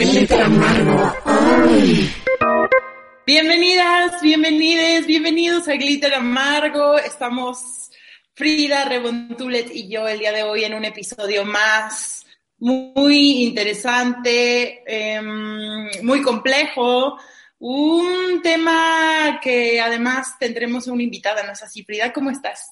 Glitter Amargo. Bienvenidas, bienvenides, bienvenidos a Glitter Amargo. Estamos Frida Rebontulet y yo el día de hoy en un episodio más muy interesante, em, muy complejo, un tema que además tendremos una invitada, ¿no es así? Frida, ¿cómo estás?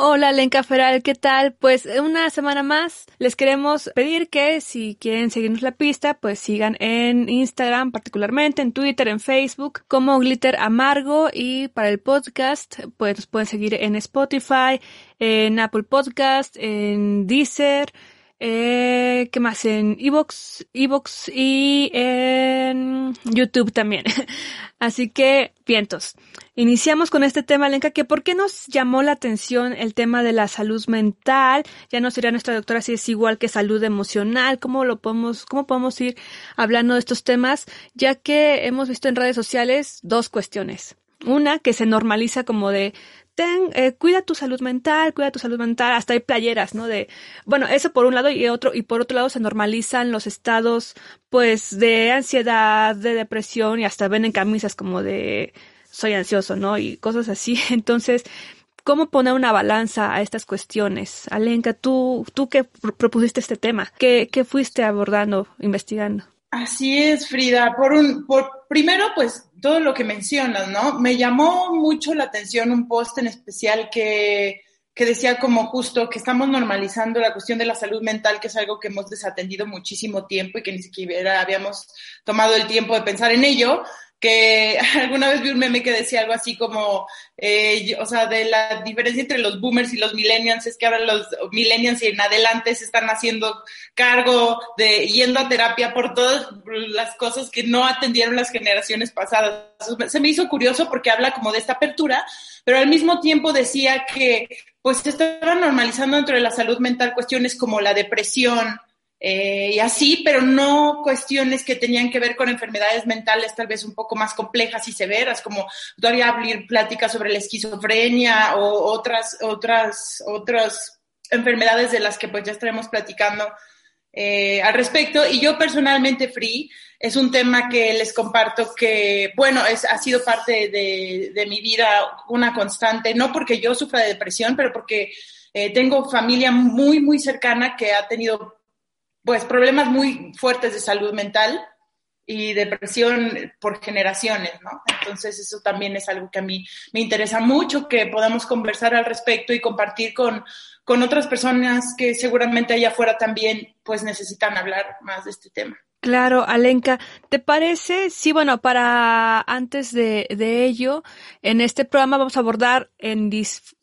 Hola, Lenka Feral, ¿qué tal? Pues una semana más les queremos pedir que si quieren seguirnos la pista, pues sigan en Instagram particularmente, en Twitter, en Facebook, como Glitter Amargo y para el podcast, pues nos pueden seguir en Spotify, en Apple Podcast, en Deezer, eh, ¿Qué más? En Evox, Evox y en YouTube también. Así que, vientos. Iniciamos con este tema, Lenka, que ¿por qué nos llamó la atención el tema de la salud mental? Ya no sería nuestra doctora si es igual que salud emocional. ¿Cómo lo podemos, cómo podemos ir hablando de estos temas? Ya que hemos visto en redes sociales dos cuestiones. Una, que se normaliza como de ten, eh, cuida tu salud mental, cuida tu salud mental, hasta hay playeras, ¿no? De, bueno, eso por un lado y otro, y por otro lado se normalizan los estados, pues, de ansiedad, de depresión y hasta ven en camisas como de soy ansioso, ¿no? Y cosas así. Entonces, ¿cómo poner una balanza a estas cuestiones? Alenka, tú, tú que propusiste este tema, ¿qué, qué fuiste abordando, investigando? Así es, Frida. Por un, por primero, pues todo lo que mencionas, ¿no? Me llamó mucho la atención un post en especial que, que decía como justo que estamos normalizando la cuestión de la salud mental, que es algo que hemos desatendido muchísimo tiempo y que ni siquiera habíamos tomado el tiempo de pensar en ello que alguna vez vi un meme que decía algo así como, eh, o sea, de la diferencia entre los boomers y los millennials es que ahora los millennials y en adelante se están haciendo cargo de yendo a terapia por todas las cosas que no atendieron las generaciones pasadas. Se me hizo curioso porque habla como de esta apertura, pero al mismo tiempo decía que pues se estaba normalizando dentro de la salud mental cuestiones como la depresión, eh, y así, pero no cuestiones que tenían que ver con enfermedades mentales tal vez un poco más complejas y severas, como todavía abrir pláticas sobre la esquizofrenia o otras, otras, otras enfermedades de las que pues ya estaremos platicando eh, al respecto. Y yo personalmente, Free, es un tema que les comparto que, bueno, es, ha sido parte de, de mi vida una constante, no porque yo sufra de depresión, pero porque eh, tengo familia muy, muy cercana que ha tenido pues problemas muy fuertes de salud mental y depresión por generaciones, ¿no? Entonces eso también es algo que a mí me interesa mucho que podamos conversar al respecto y compartir con, con otras personas que seguramente allá afuera también pues necesitan hablar más de este tema. Claro, Alenka, ¿te parece? Sí, bueno, para antes de, de ello, en este programa vamos a abordar en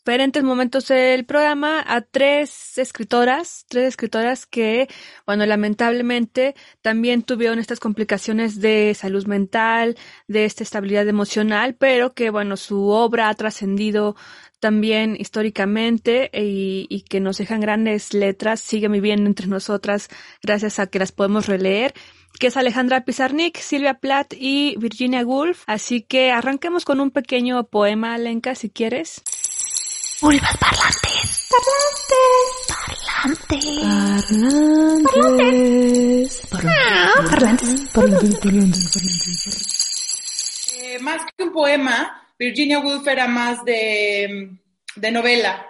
diferentes momentos del programa a tres escritoras, tres escritoras que, bueno, lamentablemente también tuvieron estas complicaciones de salud mental, de esta estabilidad emocional, pero que, bueno, su obra ha trascendido también históricamente y, y, que nos dejan grandes letras, siguen viviendo entre nosotras gracias a que las podemos releer, que es Alejandra Pizarnik, Silvia Plath y Virginia Woolf. Así que arranquemos con un pequeño poema, Lenka, si quieres. Vulvas parlantes. Parlantes. Parlantes. Parlantes. Parlantes. Parlantes. Eh, más que un poema, Virginia Woolf era más de, de novela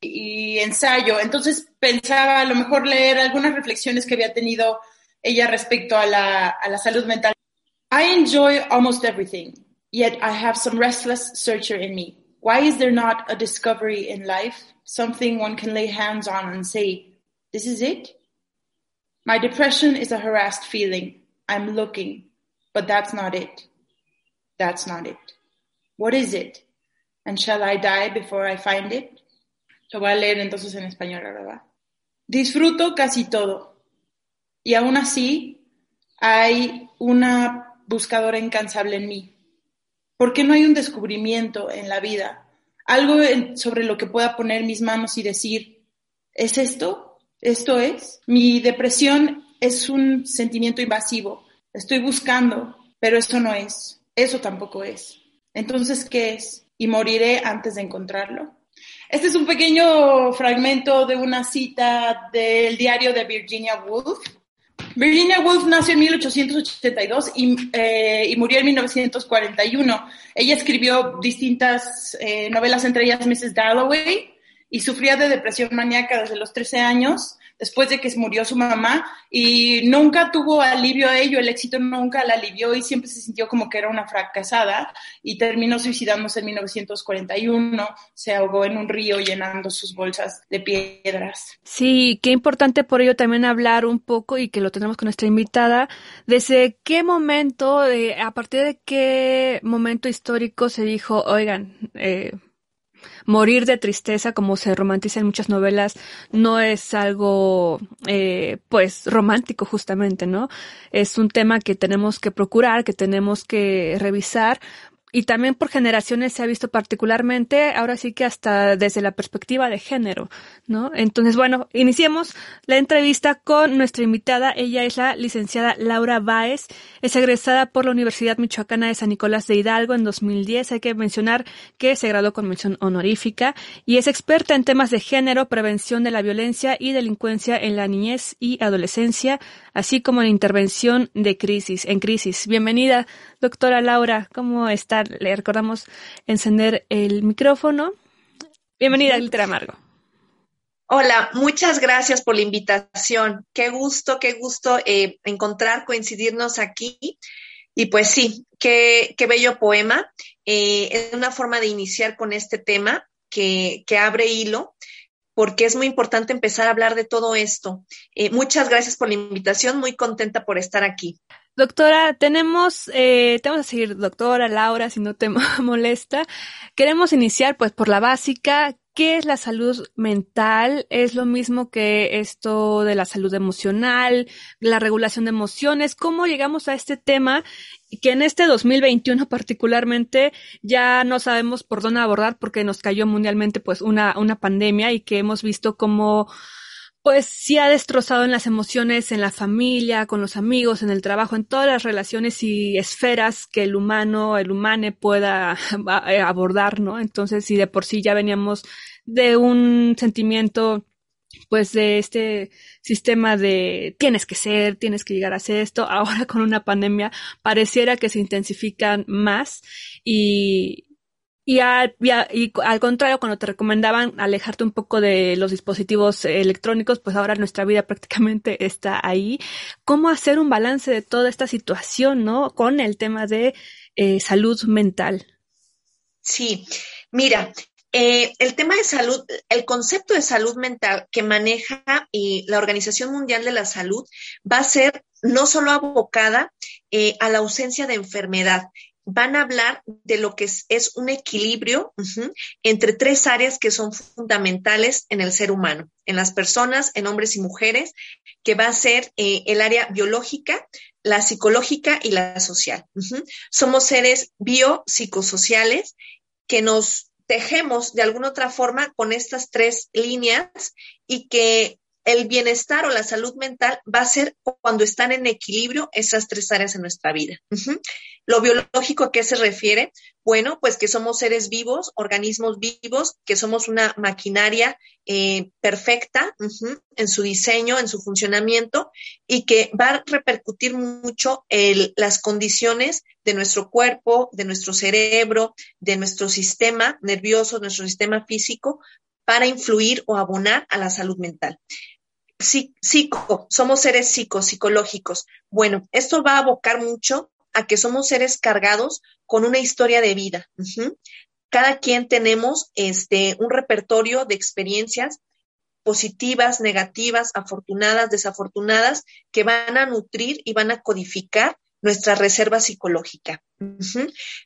y ensayo. Entonces pensaba a lo mejor leer algunas reflexiones que había tenido ella respecto a la, a la salud mental. I enjoy almost everything, yet I have some restless searcher in me. Why is there not a discovery in life, something one can lay hands on and say, this is it? My depression is a harassed feeling. I'm looking, but that's not it. That's not it. What is it? And shall I die before I find it? Lo voy a leer entonces en español, ¿verdad? Disfruto casi todo. Y aún así, hay una buscadora incansable en mí. ¿Por qué no hay un descubrimiento en la vida? Algo sobre lo que pueda poner mis manos y decir, ¿es esto? ¿Esto es? Mi depresión es un sentimiento invasivo. Estoy buscando, pero eso no es. Eso tampoco es. Entonces, ¿qué es? Y moriré antes de encontrarlo. Este es un pequeño fragmento de una cita del diario de Virginia Woolf. Virginia Woolf nació en 1882 y, eh, y murió en 1941. Ella escribió distintas eh, novelas, entre ellas Mrs. Dalloway, y sufría de depresión maníaca desde los 13 años después de que murió su mamá y nunca tuvo alivio a ello, el éxito nunca la alivió y siempre se sintió como que era una fracasada y terminó suicidándose en 1941, se ahogó en un río llenando sus bolsas de piedras. Sí, qué importante por ello también hablar un poco y que lo tenemos con nuestra invitada, desde qué momento, a partir de qué momento histórico se dijo, oigan, eh, morir de tristeza, como se romantiza en muchas novelas, no es algo, eh, pues, romántico justamente, ¿no? Es un tema que tenemos que procurar, que tenemos que revisar, y también por generaciones se ha visto particularmente, ahora sí que hasta desde la perspectiva de género, ¿no? Entonces, bueno, iniciemos la entrevista con nuestra invitada. Ella es la licenciada Laura Báez, es egresada por la Universidad Michoacana de San Nicolás de Hidalgo en 2010. Hay que mencionar que se graduó con mención honorífica y es experta en temas de género, prevención de la violencia y delincuencia en la niñez y adolescencia, así como en intervención de crisis, en crisis. Bienvenida, doctora Laura, ¿cómo está? le recordamos encender el micrófono. Bienvenida a Glitter Amargo. Hola, muchas gracias por la invitación. Qué gusto, qué gusto eh, encontrar, coincidirnos aquí. Y pues sí, qué, qué bello poema. Eh, es una forma de iniciar con este tema que, que, abre hilo, porque es muy importante empezar a hablar de todo esto. Eh, muchas gracias por la invitación, muy contenta por estar aquí. Doctora, tenemos, eh, te vamos a seguir, doctora Laura, si no te molesta. Queremos iniciar, pues, por la básica. ¿Qué es la salud mental? ¿Es lo mismo que esto de la salud emocional, la regulación de emociones? ¿Cómo llegamos a este tema? Que en este 2021 particularmente ya no sabemos por dónde abordar porque nos cayó mundialmente pues una, una pandemia y que hemos visto cómo pues sí ha destrozado en las emociones, en la familia, con los amigos, en el trabajo, en todas las relaciones y esferas que el humano, el humane pueda eh, abordar, ¿no? Entonces, si de por sí ya veníamos de un sentimiento pues de este sistema de tienes que ser, tienes que llegar a hacer esto, ahora con una pandemia pareciera que se intensifican más y, y, y, al contrario, cuando te recomendaban alejarte un poco de los dispositivos electrónicos, pues ahora nuestra vida prácticamente está ahí. ¿Cómo hacer un balance de toda esta situación, no? Con el tema de eh, salud mental. Sí, mira, eh, el tema de salud, el concepto de salud mental que maneja eh, la Organización Mundial de la Salud va a ser no solo abocada a la ausencia de enfermedad, van a hablar de lo que es, un equilibrio entre tres áreas que son fundamentales en el ser humano, en las personas, en hombres y mujeres, que va a ser eh, el área biológica, la psicológica y la social. Somos seres biopsicosociales que nos tejemos de alguna otra forma con estas tres líneas y que el bienestar o la salud mental va a ser cuando están en equilibrio esas tres áreas en nuestra vida. Lo biológico a qué se refiere? Bueno, pues que somos seres vivos, organismos vivos, que somos una maquinaria eh, perfecta en su diseño, en su funcionamiento y que va a repercutir mucho las condiciones de nuestro cuerpo, de nuestro cerebro, de nuestro sistema nervioso, nuestro sistema físico, para influir o abonar a la salud mental psico, somos seres psico, psicológicos. Bueno, esto va a abocar mucho a que somos seres cargados con una historia de vida. Cada quien tenemos este, un repertorio de experiencias positivas, negativas, afortunadas, desafortunadas, que van a nutrir y van a codificar nuestra reserva psicológica.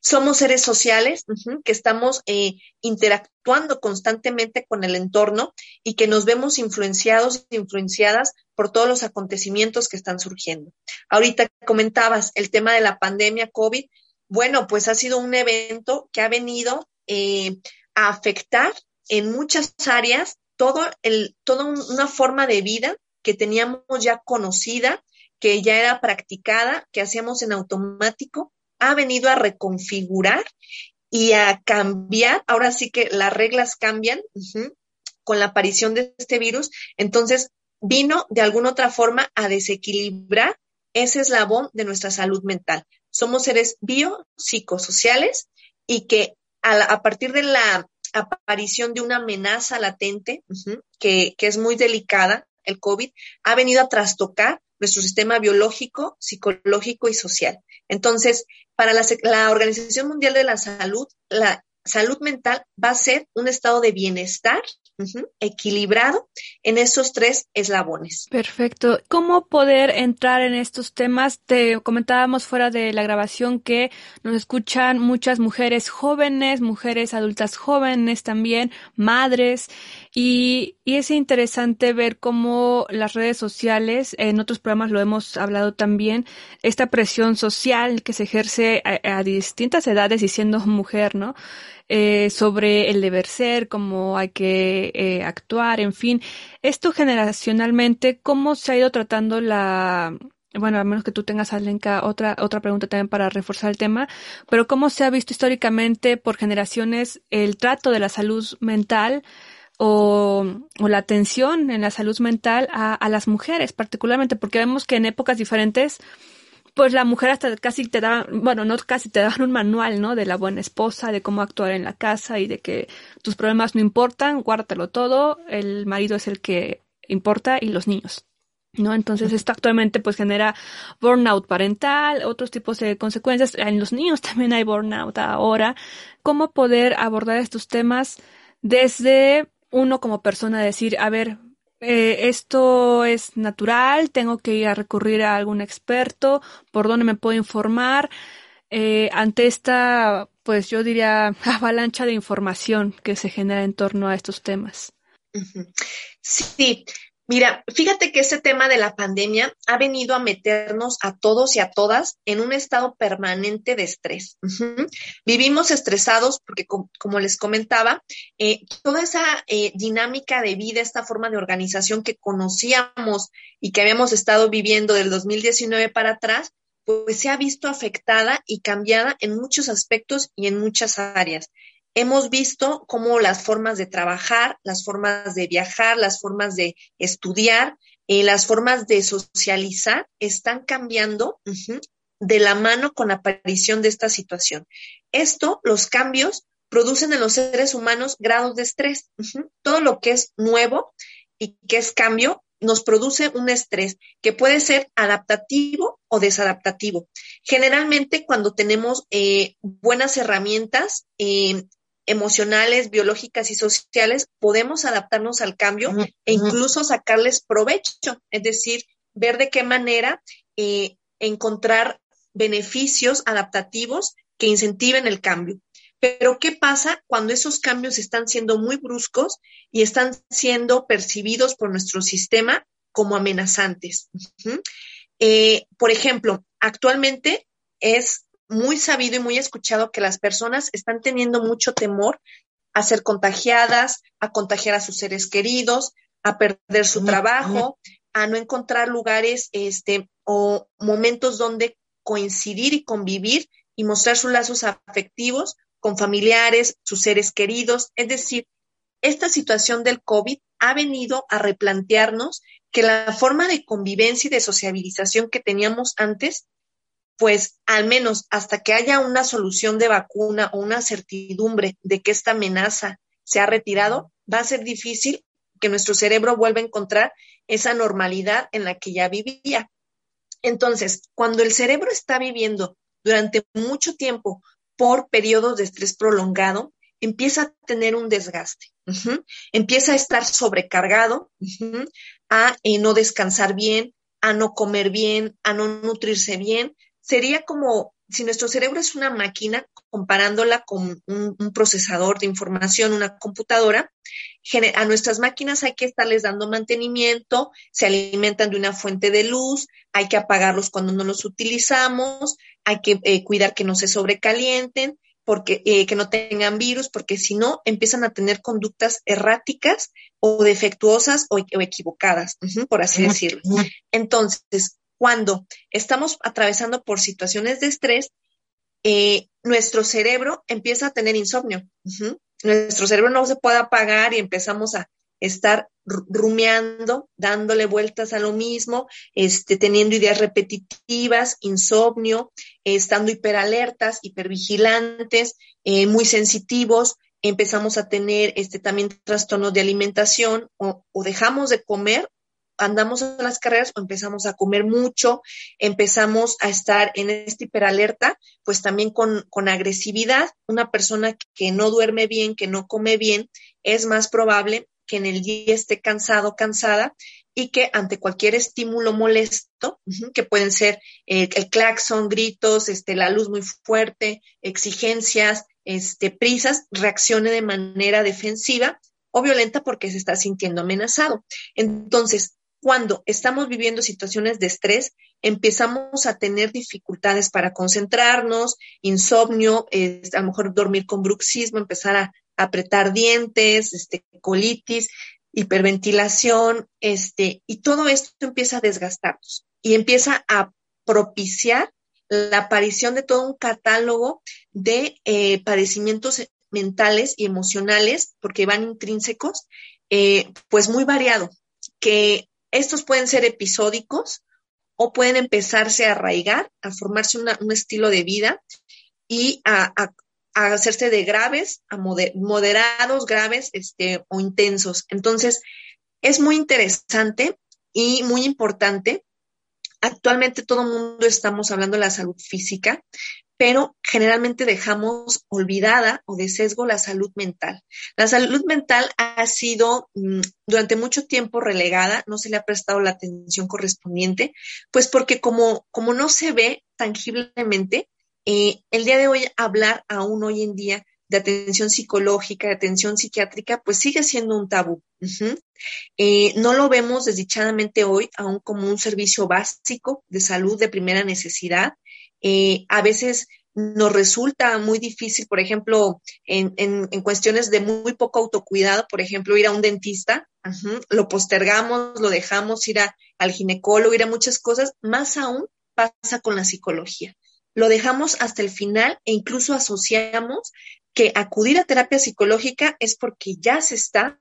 Somos seres sociales que estamos eh, interactuando constantemente con el entorno y que nos vemos influenciados e influenciadas por todos los acontecimientos que están surgiendo. Ahorita comentabas el tema de la pandemia COVID. Bueno, pues ha sido un evento que ha venido eh, a afectar en muchas áreas todo el, toda una forma de vida que teníamos ya conocida, que ya era practicada, que hacíamos en automático, ha venido a reconfigurar y a cambiar. Ahora sí que las reglas cambian con la aparición de este virus. Entonces, vino de alguna otra forma a desequilibrar ese eslabón de nuestra salud mental. Somos seres biopsicosociales y que a, partir de la aparición de una amenaza latente, que, es muy delicada, el COVID, ha venido a trastocar nuestro sistema biológico, psicológico y social. Entonces, para la, la, Organización Mundial de la Salud, la salud mental va a ser un estado de bienestar equilibrado en esos tres eslabones. Perfecto. ¿Cómo poder entrar en estos temas? Te comentábamos fuera de la grabación que nos escuchan muchas mujeres jóvenes, mujeres adultas jóvenes también, madres, y, y es interesante ver cómo las redes sociales, en otros programas lo hemos hablado también, esta presión social que se ejerce a, distintas edades y siendo mujer, ¿no? Eh, sobre el deber ser, cómo hay que eh, actuar, en fin. Esto generacionalmente, ¿cómo se ha ido tratando la, bueno, a menos que tú tengas, Alenka, otra, otra pregunta también para reforzar el tema, pero cómo se ha visto históricamente por generaciones el trato de la salud mental o, o la atención en la salud mental a, a las mujeres, particularmente, porque vemos que en épocas diferentes pues la mujer hasta casi te da, bueno, no casi te daban un manual, ¿no? De la buena esposa, de cómo actuar en la casa y de que tus problemas no importan, guárdatelo todo, el marido es el que importa y los niños. ¿no? Entonces esto actualmente pues genera burnout parental, otros tipos de consecuencias. En los niños también hay burnout ahora. ¿Cómo poder abordar estos temas desde uno como persona decir, a ver, eh, esto es natural, tengo que ir a recurrir a algún experto, por dónde me puedo informar eh, ante esta, pues yo diría, avalancha de información que se genera en torno a estos temas. Sí, Mira, fíjate que ese tema de la pandemia ha venido a meternos a todos y a todas en un estado permanente de estrés. Vivimos estresados porque, como les comentaba, eh, toda esa eh, dinámica de vida, esta forma de organización que conocíamos y que habíamos estado viviendo del 2019 para atrás, pues se ha visto afectada y cambiada en muchos aspectos y en muchas áreas hemos visto cómo las formas de trabajar, las formas de viajar, las formas de estudiar, eh, las formas de socializar están cambiando de la mano con la aparición de esta situación. Esto, los cambios, producen en los seres humanos grados de estrés. Todo lo que es nuevo y que es cambio nos produce un estrés que puede ser adaptativo o desadaptativo. Generalmente cuando tenemos eh, buenas herramientas, emocionales, biológicas y sociales, podemos adaptarnos al cambio e incluso sacarles provecho, es decir, ver de qué manera eh, encontrar beneficios adaptativos que incentiven el cambio. Pero, ¿qué pasa cuando esos cambios están siendo muy bruscos y están siendo percibidos por nuestro sistema como amenazantes? Eh, por ejemplo, actualmente es muy sabido y muy escuchado que las personas están teniendo mucho temor a ser contagiadas, a contagiar a sus seres queridos, a perder su trabajo, a no encontrar lugares este, o momentos donde coincidir y convivir y mostrar sus lazos afectivos con familiares, sus seres queridos. Es decir, esta situación del COVID ha venido a replantearnos que la forma de convivencia y de sociabilización que teníamos antes pues al menos hasta que haya una solución de vacuna o una certidumbre de que esta amenaza se ha retirado, va a ser difícil que nuestro cerebro vuelva a encontrar esa normalidad en la que ya vivía. Entonces, cuando el cerebro está viviendo durante mucho tiempo por periodos de estrés prolongado, empieza a tener un desgaste, empieza a estar sobrecargado, a eh, no descansar bien, a no comer bien, a no nutrirse bien, sería como si nuestro cerebro es una máquina, comparándola con un, procesador de información, una computadora, a nuestras máquinas hay que estarles dando mantenimiento, se alimentan de una fuente de luz, hay que apagarlos cuando no los utilizamos, hay que eh, cuidar que no se sobrecalienten, porque eh, que no tengan virus, porque si no empiezan a tener conductas erráticas o defectuosas o, o equivocadas, por así decirlo. Entonces, cuando estamos atravesando por situaciones de estrés, eh, nuestro cerebro empieza a tener insomnio. Nuestro cerebro no se puede apagar y empezamos a estar rumiando, dándole vueltas a lo mismo, este, teniendo ideas repetitivas, insomnio, estando hiperalertas, hipervigilantes, eh, muy sensitivos, empezamos a tener este, también trastornos de alimentación o, o dejamos de comer andamos a las carreras o empezamos a comer mucho, empezamos a estar en esta hiperalerta, pues también con, con agresividad. Una persona que no duerme bien, que no come bien, es más probable que en el día esté cansado, cansada y que ante cualquier estímulo molesto, que pueden ser eh, el claxon, gritos, este, la luz muy fuerte, exigencias, este, prisas, reaccione de manera defensiva o violenta porque se está sintiendo amenazado. Entonces, cuando estamos viviendo situaciones de estrés, empezamos a tener dificultades para concentrarnos, insomnio, a lo mejor dormir con bruxismo, empezar a, apretar dientes, este, colitis, hiperventilación, este, y todo esto empieza a desgastarnos y empieza a propiciar la aparición de todo un catálogo de eh, padecimientos mentales y emocionales, porque van intrínsecos, eh, pues muy variado, que estos pueden ser episódicos o pueden empezarse a arraigar, a formarse un estilo de vida y a, hacerse de graves, a moderados, graves este, o intensos. Entonces, es muy interesante y muy importante. Actualmente todo el mundo estamos hablando de la salud física, pero generalmente dejamos olvidada o de sesgo la salud mental. La salud mental ha sido mm, durante mucho tiempo relegada, no se le ha prestado la atención correspondiente, pues porque como, como no se ve tangiblemente, eh, el día de hoy hablar aún hoy en día de atención psicológica, de atención psiquiátrica, pues sigue siendo un tabú. Eh, no lo vemos desdichadamente hoy aún como un servicio básico de salud de primera necesidad. Eh, a veces nos resulta muy difícil, por ejemplo, en, en, cuestiones de muy poco autocuidado, por ejemplo, ir a un dentista, lo postergamos, lo dejamos, ir al ginecólogo, ir a muchas cosas, más aún pasa con la psicología. Lo dejamos hasta el final e incluso asociamos que acudir a terapia psicológica es porque ya se está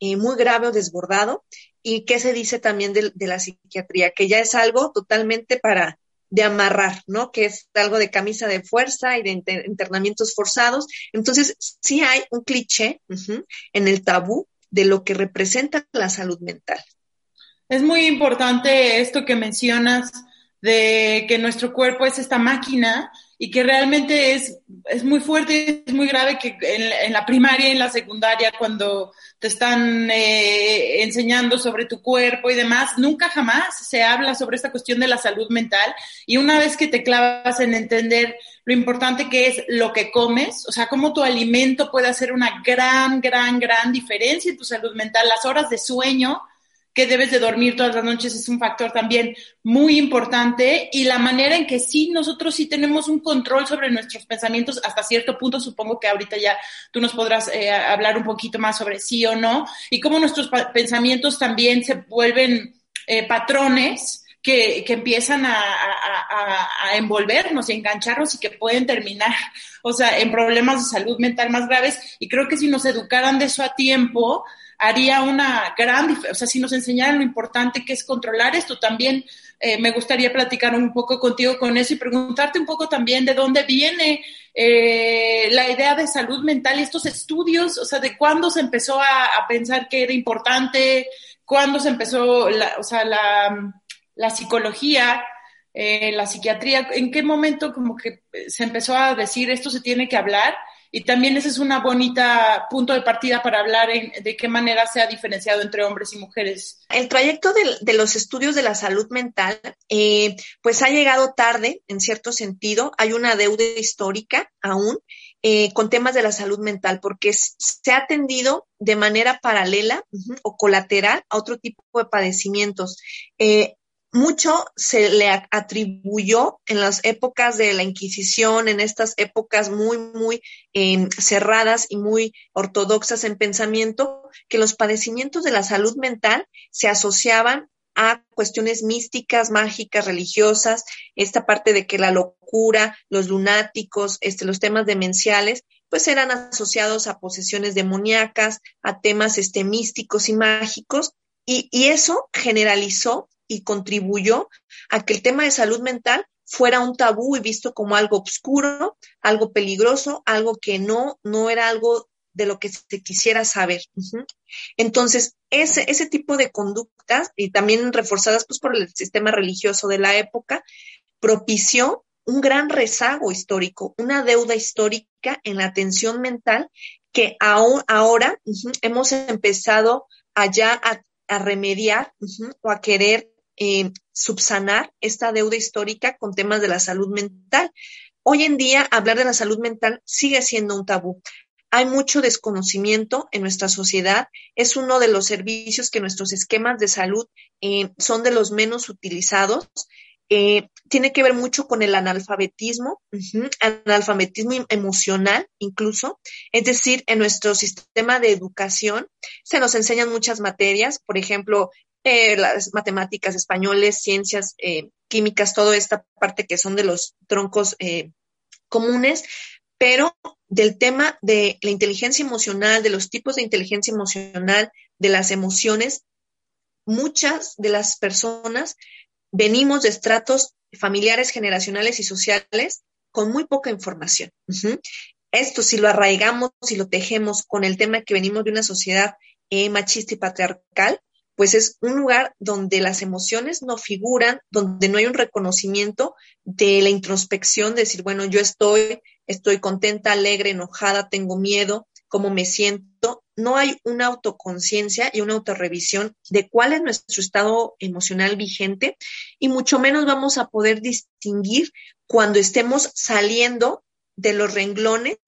eh, muy grave o desbordado. ¿Y qué se dice también de, de la psiquiatría? Que ya es algo totalmente para de amarrar, ¿no? Que es algo de camisa de fuerza y de internamientos forzados. Entonces, sí hay un cliché en el tabú de lo que representa la salud mental. Es muy importante esto que mencionas de que nuestro cuerpo es esta máquina y que realmente es, es muy fuerte, es muy grave que en, la primaria en la secundaria, cuando te están eh, enseñando sobre tu cuerpo y demás, nunca jamás se habla sobre esta cuestión de la salud mental. Y una vez que te clavas en entender lo importante que es lo que comes, o sea, cómo tu alimento puede hacer una gran, gran, gran diferencia en tu salud mental, las horas de sueño, que debes de dormir todas las noches es un factor también muy importante y la manera en que sí nosotros sí tenemos un control sobre nuestros pensamientos hasta cierto punto, supongo que ahorita ya tú nos podrás eh, hablar un poquito más sobre sí o no y cómo nuestros pensamientos también se vuelven eh, patrones. Que, que, empiezan a, a, a, envolvernos y engancharnos y que pueden terminar, o sea, en problemas de salud mental más graves. Y creo que si nos educaran de eso a tiempo, haría una gran. O sea, si nos enseñaran lo importante que es controlar esto, también eh, me gustaría platicar un poco contigo con eso y preguntarte un poco también de dónde viene eh, la idea de salud mental y estos estudios, o sea, de cuándo se empezó a, pensar que era importante, cuándo se empezó, la, o sea, la, la psicología. Eh, la psiquiatría, ¿en qué momento como que se empezó a decir esto se tiene que hablar? Y también ese es una bonita punto de partida para hablar de qué manera se ha diferenciado entre hombres y mujeres. El trayecto de, los estudios de la salud mental, eh, pues ha llegado tarde, en cierto sentido. Hay una deuda histórica aún eh, con temas de la salud mental, porque se ha atendido de manera paralela o colateral a otro tipo de padecimientos. Eh, mucho se le atribuyó en las épocas de la Inquisición, en estas épocas muy, muy em, cerradas y muy ortodoxas en pensamiento, que los padecimientos de la salud mental se asociaban a cuestiones místicas, mágicas, religiosas, esta parte de que la locura, los lunáticos, este, los temas demenciales, pues eran asociados a posesiones demoníacas, a temas este, místicos y mágicos, y, y eso generalizó y contribuyó a que el tema de salud mental fuera un tabú y visto como algo oscuro, algo peligroso, algo que no, no era algo de lo que se quisiera saber. Entonces, ese, ese tipo de conductas, y también reforzadas pues, por el sistema religioso de la época, propició un gran rezago histórico, una deuda histórica en la atención mental que aún ahora hemos empezado allá a remediar o a querer eh, subsanar esta deuda histórica con temas de la salud mental. Hoy en día hablar de la salud mental sigue siendo un tabú. Hay mucho desconocimiento en nuestra sociedad. Es uno de los servicios que nuestros esquemas de salud eh, son de los menos utilizados. Eh, tiene que ver mucho con el analfabetismo, analfabetismo em, emocional incluso. Es decir, en nuestro sistema de educación se nos enseñan muchas materias, por ejemplo, eh, las matemáticas españoles, ciencias, eh, químicas, toda esta parte que son de los troncos eh, comunes, pero del tema de la inteligencia emocional, de los tipos de inteligencia emocional, de las emociones, muchas de las personas venimos de estratos familiares, generacionales y sociales con muy poca información. Esto si lo arraigamos, si lo tejemos con el tema que venimos de una sociedad machista y patriarcal, pues es un lugar donde las emociones no figuran, donde no hay un reconocimiento de la introspección, de decir, bueno, yo estoy, estoy contenta, alegre, enojada, tengo miedo, cómo me siento. No hay una autoconciencia y una autorrevisión de cuál es nuestro estado emocional vigente y mucho menos vamos a poder distinguir cuando estemos saliendo de los renglones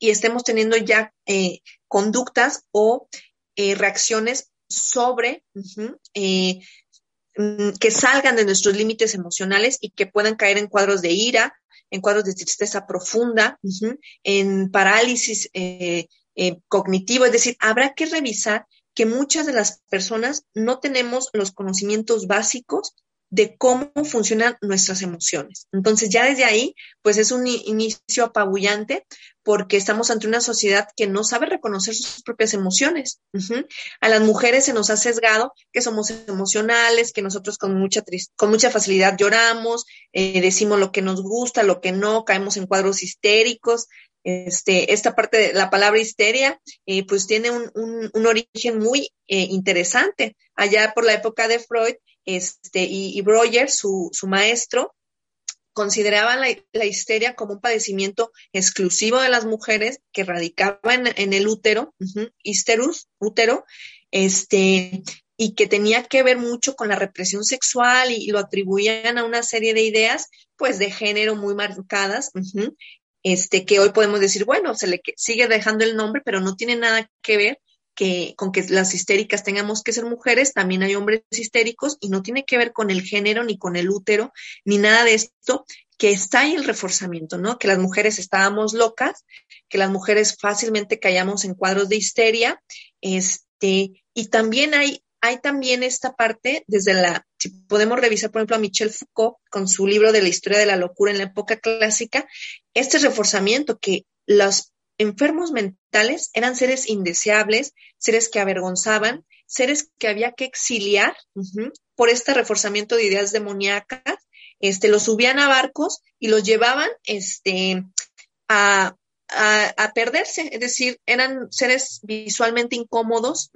y estemos teniendo ya eh, conductas o eh, reacciones sobre eh, mm, que salgan de nuestros límites emocionales y que puedan caer en cuadros de ira, en cuadros de tristeza profunda, en parálisis eh, eh, cognitivo. Es decir, habrá que revisar que muchas de las personas no tenemos los conocimientos básicos de cómo funcionan nuestras emociones. Entonces ya desde ahí, pues es un inicio apabullante porque estamos ante una sociedad que no sabe reconocer sus propias emociones. A las mujeres se nos ha sesgado que somos emocionales, que nosotros con mucha, con mucha facilidad lloramos, eh, decimos lo que nos gusta, lo que no, caemos en cuadros histéricos. Este, esta parte de la palabra histeria, eh, pues tiene un, un, origen muy eh, interesante. Allá por la época de Freud, este, y, y Breuer, su, su maestro, consideraban la, histeria como un padecimiento exclusivo de las mujeres que radicaba en, el útero, histerus, útero, este, y que tenía que ver mucho con la represión sexual y, lo atribuían a una serie de ideas, pues, de género muy marcadas, este, que hoy podemos decir, bueno, se le sigue dejando el nombre, pero no tiene nada que ver que con que las histéricas tengamos que ser mujeres, también hay hombres histéricos y no tiene que ver con el género ni con el útero ni nada de esto, que está ahí el reforzamiento, ¿no? Que las mujeres estábamos locas, que las mujeres fácilmente callamos en cuadros de histeria, este, y también hay hay también esta parte desde la, si podemos revisar, por ejemplo, a Michel Foucault con su libro de la historia de la locura en la época clásica, este reforzamiento que los enfermos mentales eran seres indeseables, seres que avergonzaban, seres que había que exiliar por este reforzamiento de ideas demoníacas, este, los subían a barcos y los llevaban este, a, a, perderse, es decir, eran seres visualmente incómodos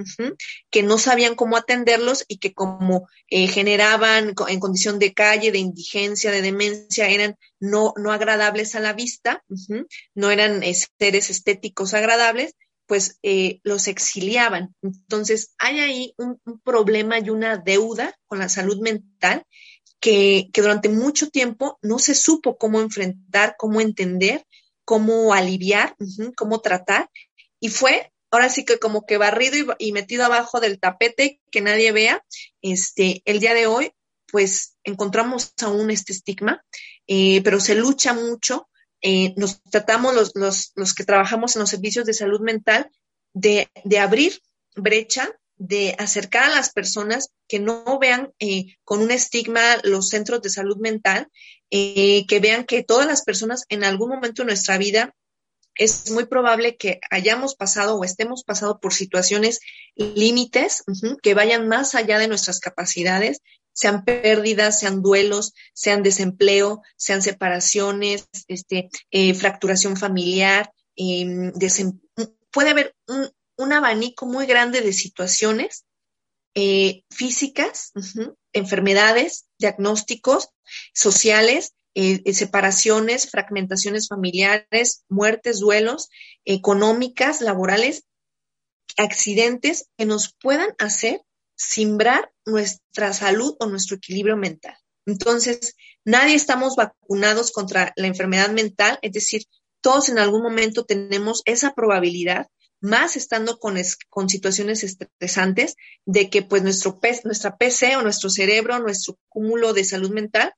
que no sabían cómo atenderlos y que como eh, generaban en condición de calle, de indigencia, de demencia, eran no, no agradables a la vista, no eran eh, seres estéticos agradables, pues eh, los exiliaban. Entonces, hay ahí un, un, problema y una deuda con la salud mental que, que durante mucho tiempo no se supo cómo enfrentar, cómo entender cómo aliviar, cómo tratar. Y fue ahora sí que como que barrido y, metido abajo del tapete, que nadie vea. Este, el día de hoy, pues encontramos aún este estigma, eh, pero se lucha mucho. Eh, nos tratamos los, los, los, que trabajamos en los servicios de salud mental de, de abrir brecha de acercar a las personas que no vean eh, con un estigma los centros de salud mental, eh, que vean que todas las personas en algún momento de nuestra vida es muy probable que hayamos pasado o estemos pasando por situaciones límites que vayan más allá de nuestras capacidades, sean pérdidas, sean duelos, sean desempleo, sean separaciones, este, eh, fracturación familiar, em, puede haber un, abanico muy grande de situaciones eh, físicas, enfermedades, diagnósticos, sociales, eh, eh, separaciones, fragmentaciones familiares, muertes, duelos, económicas, laborales, accidentes que nos puedan hacer simbrar nuestra salud o nuestro equilibrio mental. Entonces, nadie estamos vacunados contra la enfermedad mental, es decir, todos en algún momento tenemos esa probabilidad, más estando con, con situaciones estresantes, de que pues nuestro, nuestra PC o nuestro cerebro, nuestro cúmulo de salud mental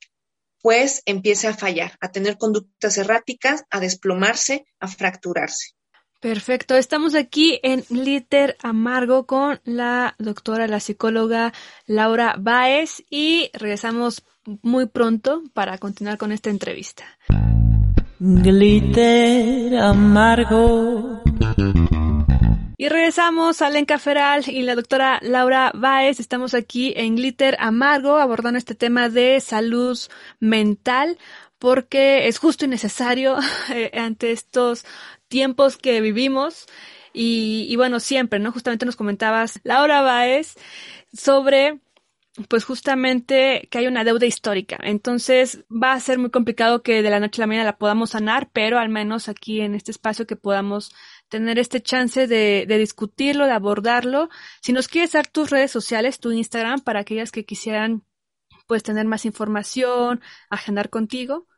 pues empiece a fallar, a tener conductas erráticas, a desplomarse, a fracturarse. Perfecto, estamos aquí en Liter Amargo con la doctora, la psicóloga Laura Baez y regresamos muy pronto para continuar con esta entrevista. Glitter Amargo. Y regresamos a Lenca Feral y la doctora Laura Baez. Estamos aquí en Glitter Amargo abordando este tema de salud mental porque es justo y necesario eh, ante estos tiempos que vivimos. Y, y, bueno, siempre, ¿no? Justamente nos comentabas, Laura Baez, sobre pues justamente que hay una deuda histórica. Entonces va a ser muy complicado que de la noche a la mañana la podamos sanar, pero al menos aquí en este espacio que podamos tener este chance de, discutirlo, de abordarlo. Si nos quieres dar tus redes sociales, tu Instagram, para aquellas que quisieran pues tener más información, agendar contigo.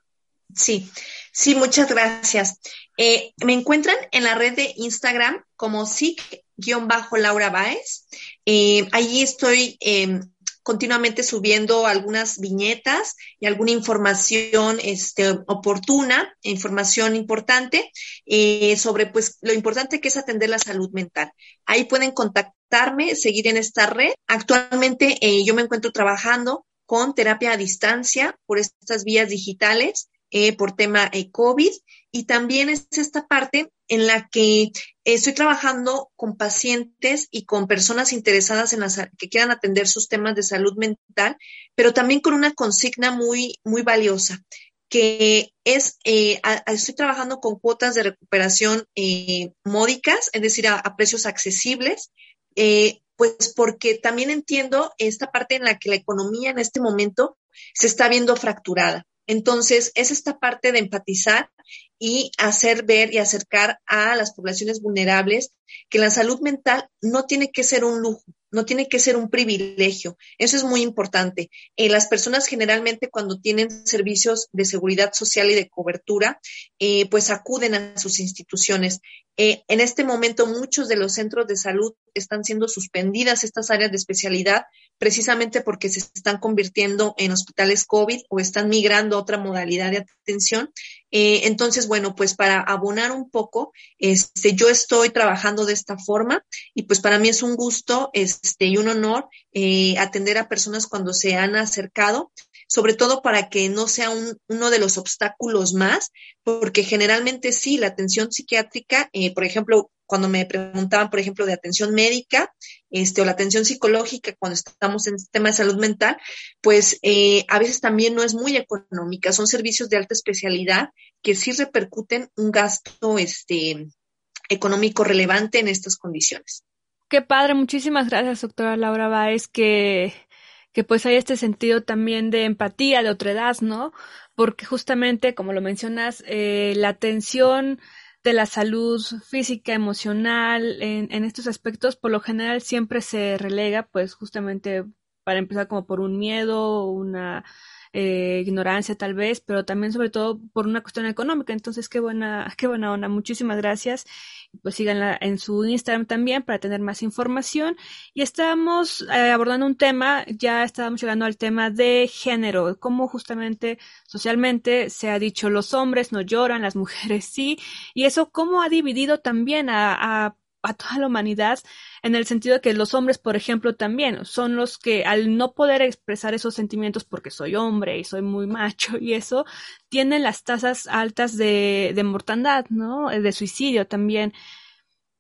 Sí, sí, muchas gracias. Eh, me encuentran en la red de Instagram como SIC-Laura Baez. Eh, allí estoy em, continuamente subiendo algunas viñetas y alguna información este, oportuna, información importante eh, sobre pues lo importante que es atender la salud mental. Ahí pueden contactarme, seguir en esta red. Actualmente eh, yo me encuentro trabajando con terapia a distancia por estas vías digitales eh, por tema COVID y también es esta parte en la que estoy trabajando con pacientes y con personas interesadas en las que quieran atender sus temas de salud mental, pero también con una consigna muy, muy valiosa, que es, eh, estoy trabajando con cuotas de recuperación eh, módicas, es decir, a, precios accesibles, eh, pues porque también entiendo esta parte en la que la economía en este momento se está viendo fracturada. Entonces, es esta parte de empatizar y hacer ver y acercar a las poblaciones vulnerables que la salud mental no tiene que ser un lujo, no tiene que ser un privilegio. Eso es muy importante. Eh, las personas generalmente cuando tienen servicios de seguridad social y de cobertura, eh, pues acuden a sus instituciones. Eh, en este momento muchos de los centros de salud están siendo suspendidas estas áreas de especialidad precisamente porque se están convirtiendo en hospitales COVID o están migrando a otra modalidad de atención. Eh, entonces, bueno, pues para abonar un poco, este, yo estoy trabajando de esta forma y pues para mí es un gusto este, y un honor eh, atender a personas cuando se han acercado sobre todo para que no sea uno de los obstáculos más, porque generalmente sí, la atención psiquiátrica, eh, por ejemplo, cuando me preguntaban, por ejemplo, de atención médica, este, o la atención psicológica cuando estamos en el tema de salud mental, pues eh, a veces también no es muy económica, son servicios de alta especialidad que sí repercuten un gasto este, económico relevante en estas condiciones. Qué padre, muchísimas gracias, doctora Laura Báez, que que pues hay este sentido también de empatía, de otredad, ¿no? Porque justamente, como lo mencionas, eh, la atención de la salud física, emocional, en, en estos aspectos, por lo general siempre se relega, pues justamente para empezar como por un miedo, una eh, ignorancia tal vez, pero también sobre todo por una cuestión económica. Entonces, qué buena, qué buena onda. Muchísimas gracias. Pues síganla en su Instagram también para tener más información. Y estamos eh, abordando un tema, ya estábamos llegando al tema de género, cómo justamente socialmente se ha dicho los hombres no lloran, las mujeres sí, y eso cómo ha dividido también a, a a toda la humanidad en el sentido de que los hombres, por ejemplo, también son los que al no poder expresar esos sentimientos porque soy hombre y soy muy macho y eso, tienen las tasas altas de, de mortandad, ¿no? De suicidio también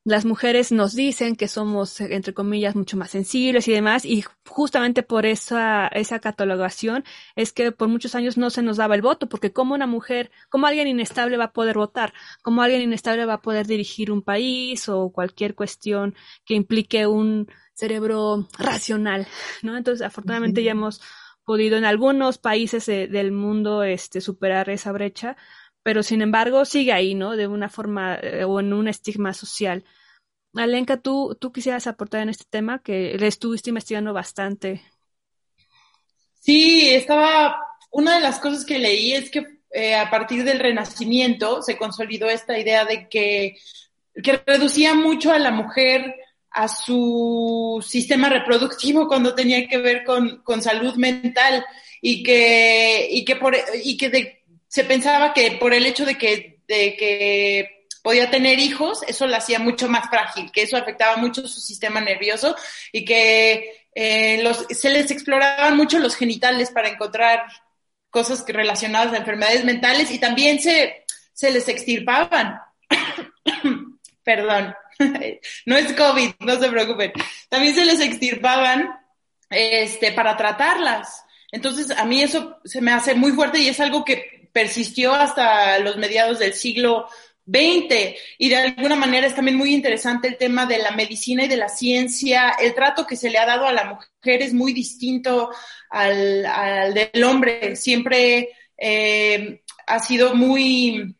las mujeres nos dicen que somos, entre comillas, mucho más sensibles y demás, y justamente por esa, esa catalogación es que por muchos años no se nos daba el voto, porque como una mujer, como alguien inestable va a poder votar, como alguien inestable va a poder dirigir un país o cualquier cuestión que implique un cerebro racional, ¿no? Entonces, afortunadamente ya hemos podido en algunos países del mundo este, superar esa brecha, pero sin embargo sigue ahí, ¿no? De una forma eh, o en un estigma social. Alenka, ¿tú, tú quisieras aportar en este tema que le estuviste investigando bastante. Sí, estaba, una de las cosas que leí es que eh, a partir del Renacimiento se consolidó esta idea de que, que reducía mucho a la mujer a su sistema reproductivo cuando tenía que ver con, con salud mental y que, y que, por, y que de, se pensaba que por el hecho de que, de que podía tener hijos, eso la hacía mucho más frágil, que eso afectaba mucho su sistema nervioso y que eh, se les exploraban mucho los genitales para encontrar cosas relacionadas a enfermedades mentales y también se, se les extirpaban. Perdón, no es COVID, no se preocupen. También se les extirpaban este, para tratarlas. Entonces, a mí eso se me hace muy fuerte y es algo que persistió hasta los mediados del siglo XX y de alguna manera es también muy interesante el tema de la medicina y de la ciencia. El trato que se le ha dado a la mujer es muy distinto al, del hombre. Siempre eh, ha sido muy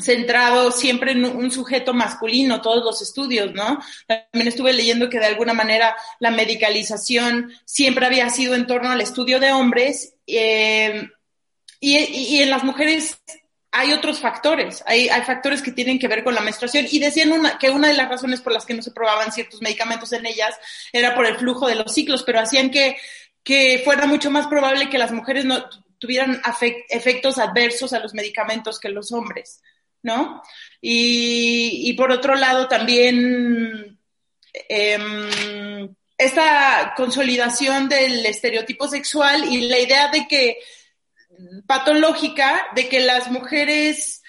centrado siempre en un sujeto masculino, todos los estudios, ¿no? También estuve leyendo que de alguna manera la medicalización siempre había sido en torno al estudio de hombres. Eh, y, en las mujeres hay otros factores, hay, factores que tienen que ver con la menstruación y decían una, que una de las razones por las que no se probaban ciertos medicamentos en ellas era por el flujo de los ciclos, pero hacían que, que fuera mucho más probable que las mujeres no tuvieran efectos adversos a los medicamentos que los hombres, ¿no? Y, por otro lado también eh, esta consolidación del estereotipo sexual y la idea de que patológica de que las mujeres,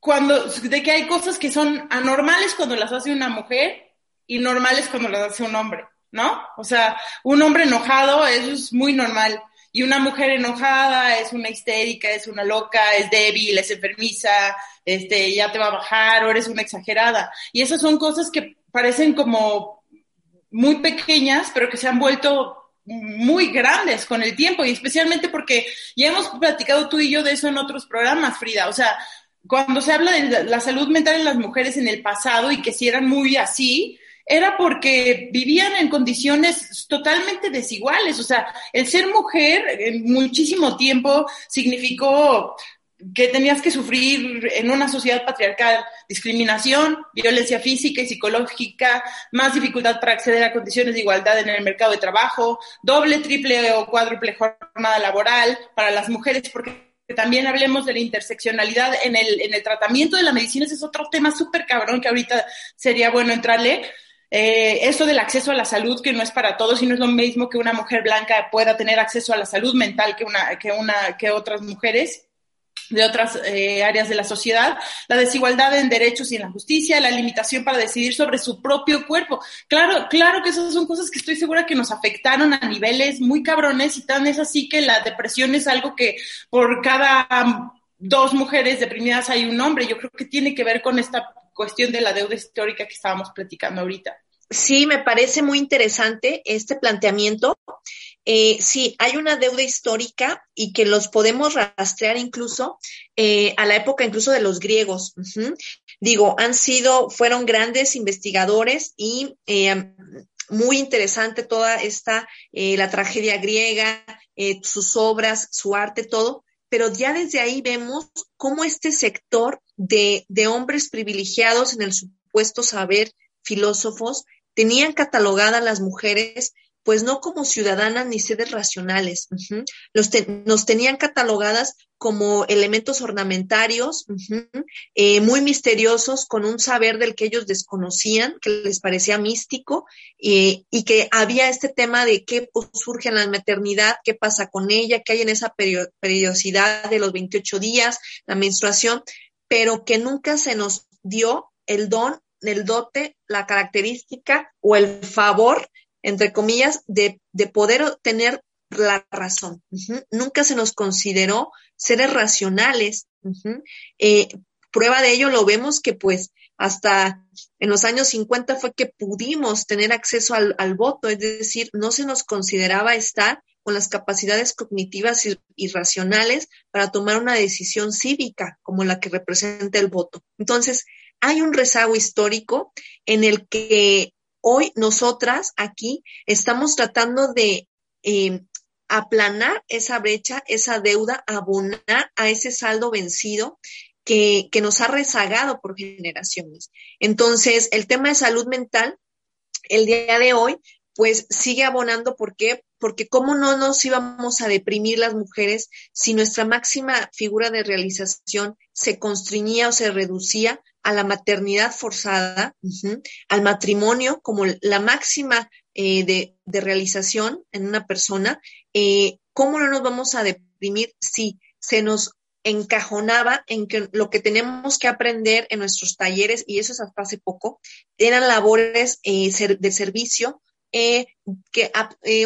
cuando, de que hay cosas que son anormales cuando las hace una mujer y normales cuando las hace un hombre, ¿no? O sea, un hombre enojado, eso es muy normal. Y una mujer enojada es una histérica, es una loca, es débil, es enfermiza, este, ya te va a bajar o eres una exagerada. Y esas son cosas que parecen como muy pequeñas, pero que se han vuelto muy grandes con el tiempo y especialmente porque ya hemos platicado tú y yo de eso en otros programas, Frida. O sea, cuando se habla de la salud mental en las mujeres en el pasado y que si eran muy así, era porque vivían en condiciones totalmente desiguales. O sea, el ser mujer en muchísimo tiempo significó que tenías que sufrir en una sociedad patriarcal discriminación, violencia física y psicológica, más dificultad para acceder a condiciones de igualdad en el mercado de trabajo, doble, triple o cuádruple jornada laboral para las mujeres, porque también hablemos de la interseccionalidad en el, en el tratamiento de la medicina, ese es otro tema súper cabrón que ahorita sería bueno entrarle. Eh, eso del acceso a la salud, que no es para todos y no es lo mismo que una mujer blanca pueda tener acceso a la salud mental que, una, que, una, que otras mujeres de otras eh, áreas de la sociedad, la desigualdad en derechos y en la justicia, la limitación para decidir sobre su propio cuerpo. Claro, claro que esas son cosas que estoy segura que nos afectaron a niveles muy cabrones y tan es así que la depresión es algo que por cada dos mujeres deprimidas hay un hombre. Yo creo que tiene que ver con esta cuestión de la deuda histórica que estábamos platicando ahorita. Sí, me parece muy interesante este planteamiento. Eh, sí, hay una deuda histórica y que los podemos rastrear incluso eh, a la época incluso de los griegos. Digo, han sido, fueron grandes investigadores y eh, muy interesante toda esta, la tragedia griega, sus obras, su arte, todo. Pero ya desde ahí vemos cómo este sector de, de hombres privilegiados en el supuesto saber, filósofos, tenían catalogadas las mujeres pues no como ciudadanas ni seres racionales. nos tenían catalogadas como elementos ornamentarios, eh, muy misteriosos, con un saber del que ellos desconocían, que les parecía místico, eh, y que había este tema de qué surge en la maternidad, qué pasa con ella, qué hay en esa periodicidad de los 28 días, la menstruación, pero que nunca se nos dio el don, el dote, la característica o el favor entre comillas, de, poder tener la razón. Nunca se nos consideró seres racionales. Eh, prueba de ello lo vemos que pues hasta en los años 50 fue que pudimos tener acceso al, voto, es decir, no se nos consideraba estar con las capacidades cognitivas y, racionales para tomar una decisión cívica como la que representa el voto. Entonces, hay un rezago histórico en el que hoy nosotras aquí estamos tratando de eh, aplanar esa brecha, esa deuda, abonar a ese saldo vencido que, que nos ha rezagado por generaciones. Entonces, el tema de salud mental, el día de hoy, pues sigue abonando. ¿Por qué? Porque cómo no nos íbamos a deprimir las mujeres si nuestra máxima figura de realización se constreñía o se reducía a la maternidad forzada, al matrimonio como la máxima eh, de, realización en una persona, eh, ¿cómo no nos vamos a deprimir si se nos encajonaba en que lo que tenemos que aprender en nuestros talleres, y eso es hasta hace poco, eran labores eh, de servicio que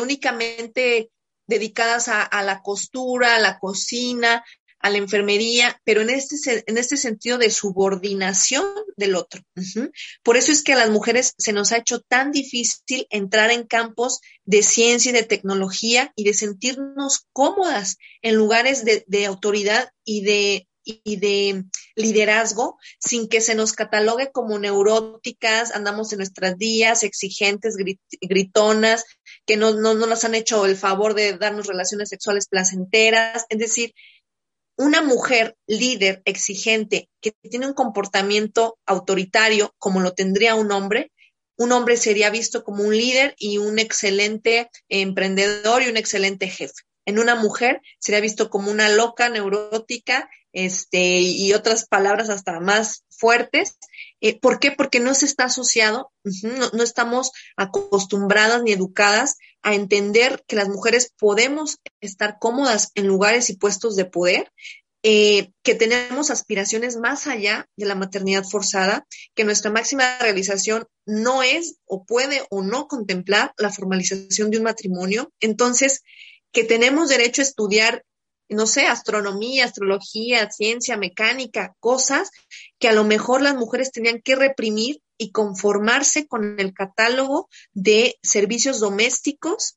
únicamente dedicadas a, a, la costura, a la cocina, a la enfermería, pero en este, en este sentido de subordinación del otro. Por eso es que a las mujeres se nos ha hecho tan difícil entrar en campos de ciencia y de tecnología y de sentirnos cómodas en lugares de, autoridad y de, y de liderazgo sin que se nos catalogue como neuróticas, andamos en nuestras días, exigentes, gritonas, que no, no, no nos han hecho el favor de darnos relaciones sexuales placenteras. Es decir, una mujer líder, exigente, que tiene un comportamiento autoritario como lo tendría un hombre, un hombre sería visto como un líder y un excelente emprendedor y un excelente jefe. En una mujer sería visto como una loca, neurótica, este, y otras palabras hasta más fuertes. Eh, ¿Por qué? Porque no se está asociado, no, estamos acostumbradas ni educadas a entender que las mujeres podemos estar cómodas en lugares y puestos de poder, eh, que tenemos aspiraciones más allá de la maternidad forzada, que nuestra máxima realización no es o puede o no contemplar la formalización de un matrimonio. Entonces, que tenemos derecho a estudiar, no sé, astronomía, astrología, ciencia, mecánica, cosas que a lo mejor las mujeres tenían que reprimir y conformarse con el catálogo de servicios domésticos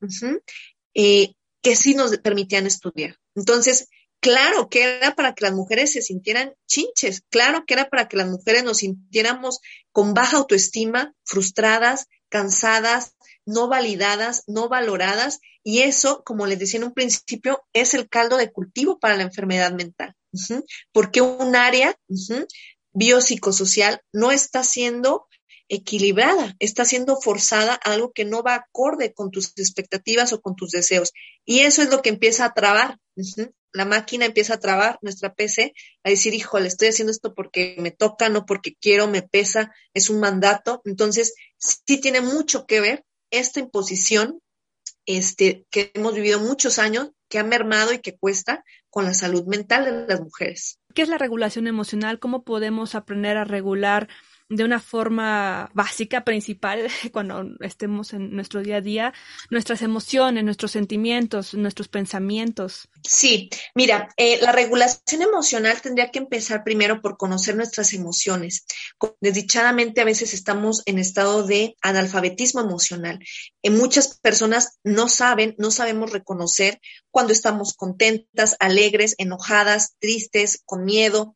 eh, que sí nos permitían estudiar. Entonces, claro que era para que las mujeres se sintieran chinches, claro que era para que las mujeres nos sintiéramos con baja autoestima, frustradas, cansadas, no validadas, no valoradas, y eso, como les decía en un principio, es el caldo de cultivo para la enfermedad mental. Porque un área biopsicosocial no está siendo equilibrada, está siendo forzada a algo que no va acorde con tus expectativas o con tus deseos. Y eso es lo que empieza a trabar. La máquina empieza a trabar nuestra PC, a decir, híjole, estoy haciendo esto porque me toca, no porque quiero, me pesa, es un mandato. Entonces, sí tiene mucho que ver esta imposición este, que hemos vivido muchos años, que ha mermado y que cuesta con la salud mental de las mujeres. ¿Qué es la regulación emocional? ¿Cómo podemos aprender a regular de una forma básica, principal, cuando estemos en nuestro día a día, nuestras emociones, nuestros sentimientos, nuestros pensamientos. Sí, mira, eh, la regulación emocional tendría que empezar primero por conocer nuestras emociones. Desdichadamente a veces estamos en estado de analfabetismo emocional. En eh, muchas personas no saben, no sabemos reconocer cuando estamos contentas, alegres, enojadas, tristes, con miedo,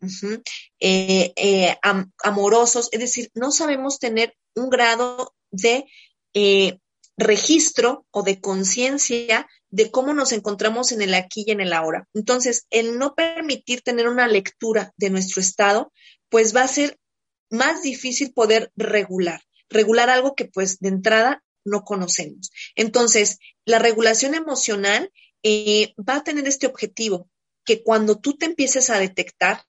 eh, amorosos, es decir, no sabemos tener un grado de eh, registro o de conciencia de cómo nos encontramos en el aquí y en el ahora. Entonces, el no permitir tener una lectura de nuestro estado, pues va a ser más difícil poder regular, regular algo que pues de entrada no conocemos. Entonces, la regulación emocional eh, va a tener este objetivo, que cuando tú te empieces a detectar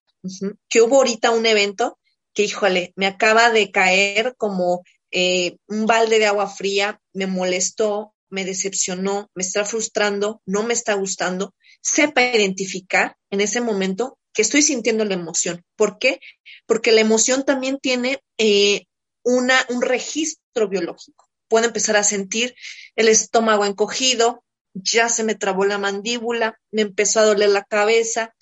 que hubo ahorita un evento que, híjole, me acaba de caer como eh, un balde de agua fría, me molestó, me decepcionó, me está frustrando, no me está gustando, sepa identificar en ese momento que estoy sintiendo la emoción. ¿Por qué? Porque la emoción también tiene eh, una, un registro biológico. Puedo empezar a sentir el estómago encogido, ya se me trabó la mandíbula, me empezó a doler la cabeza,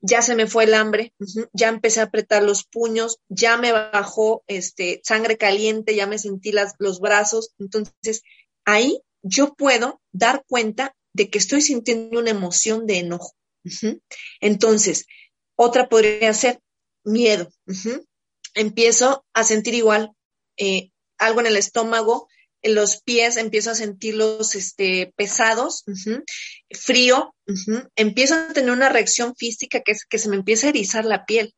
ya se me fue el hambre, ya empecé a apretar los puños, ya me bajó este, sangre caliente, ya me sentí las, los brazos. Entonces, ahí yo puedo dar cuenta de que estoy sintiendo una emoción de enojo. Entonces, otra podría ser miedo. Empiezo a sentir igual eh, algo en el estómago, los pies empiezo a sentirlos este, pesados, frío, empiezo a tener una reacción física que es que se me empieza a erizar la piel.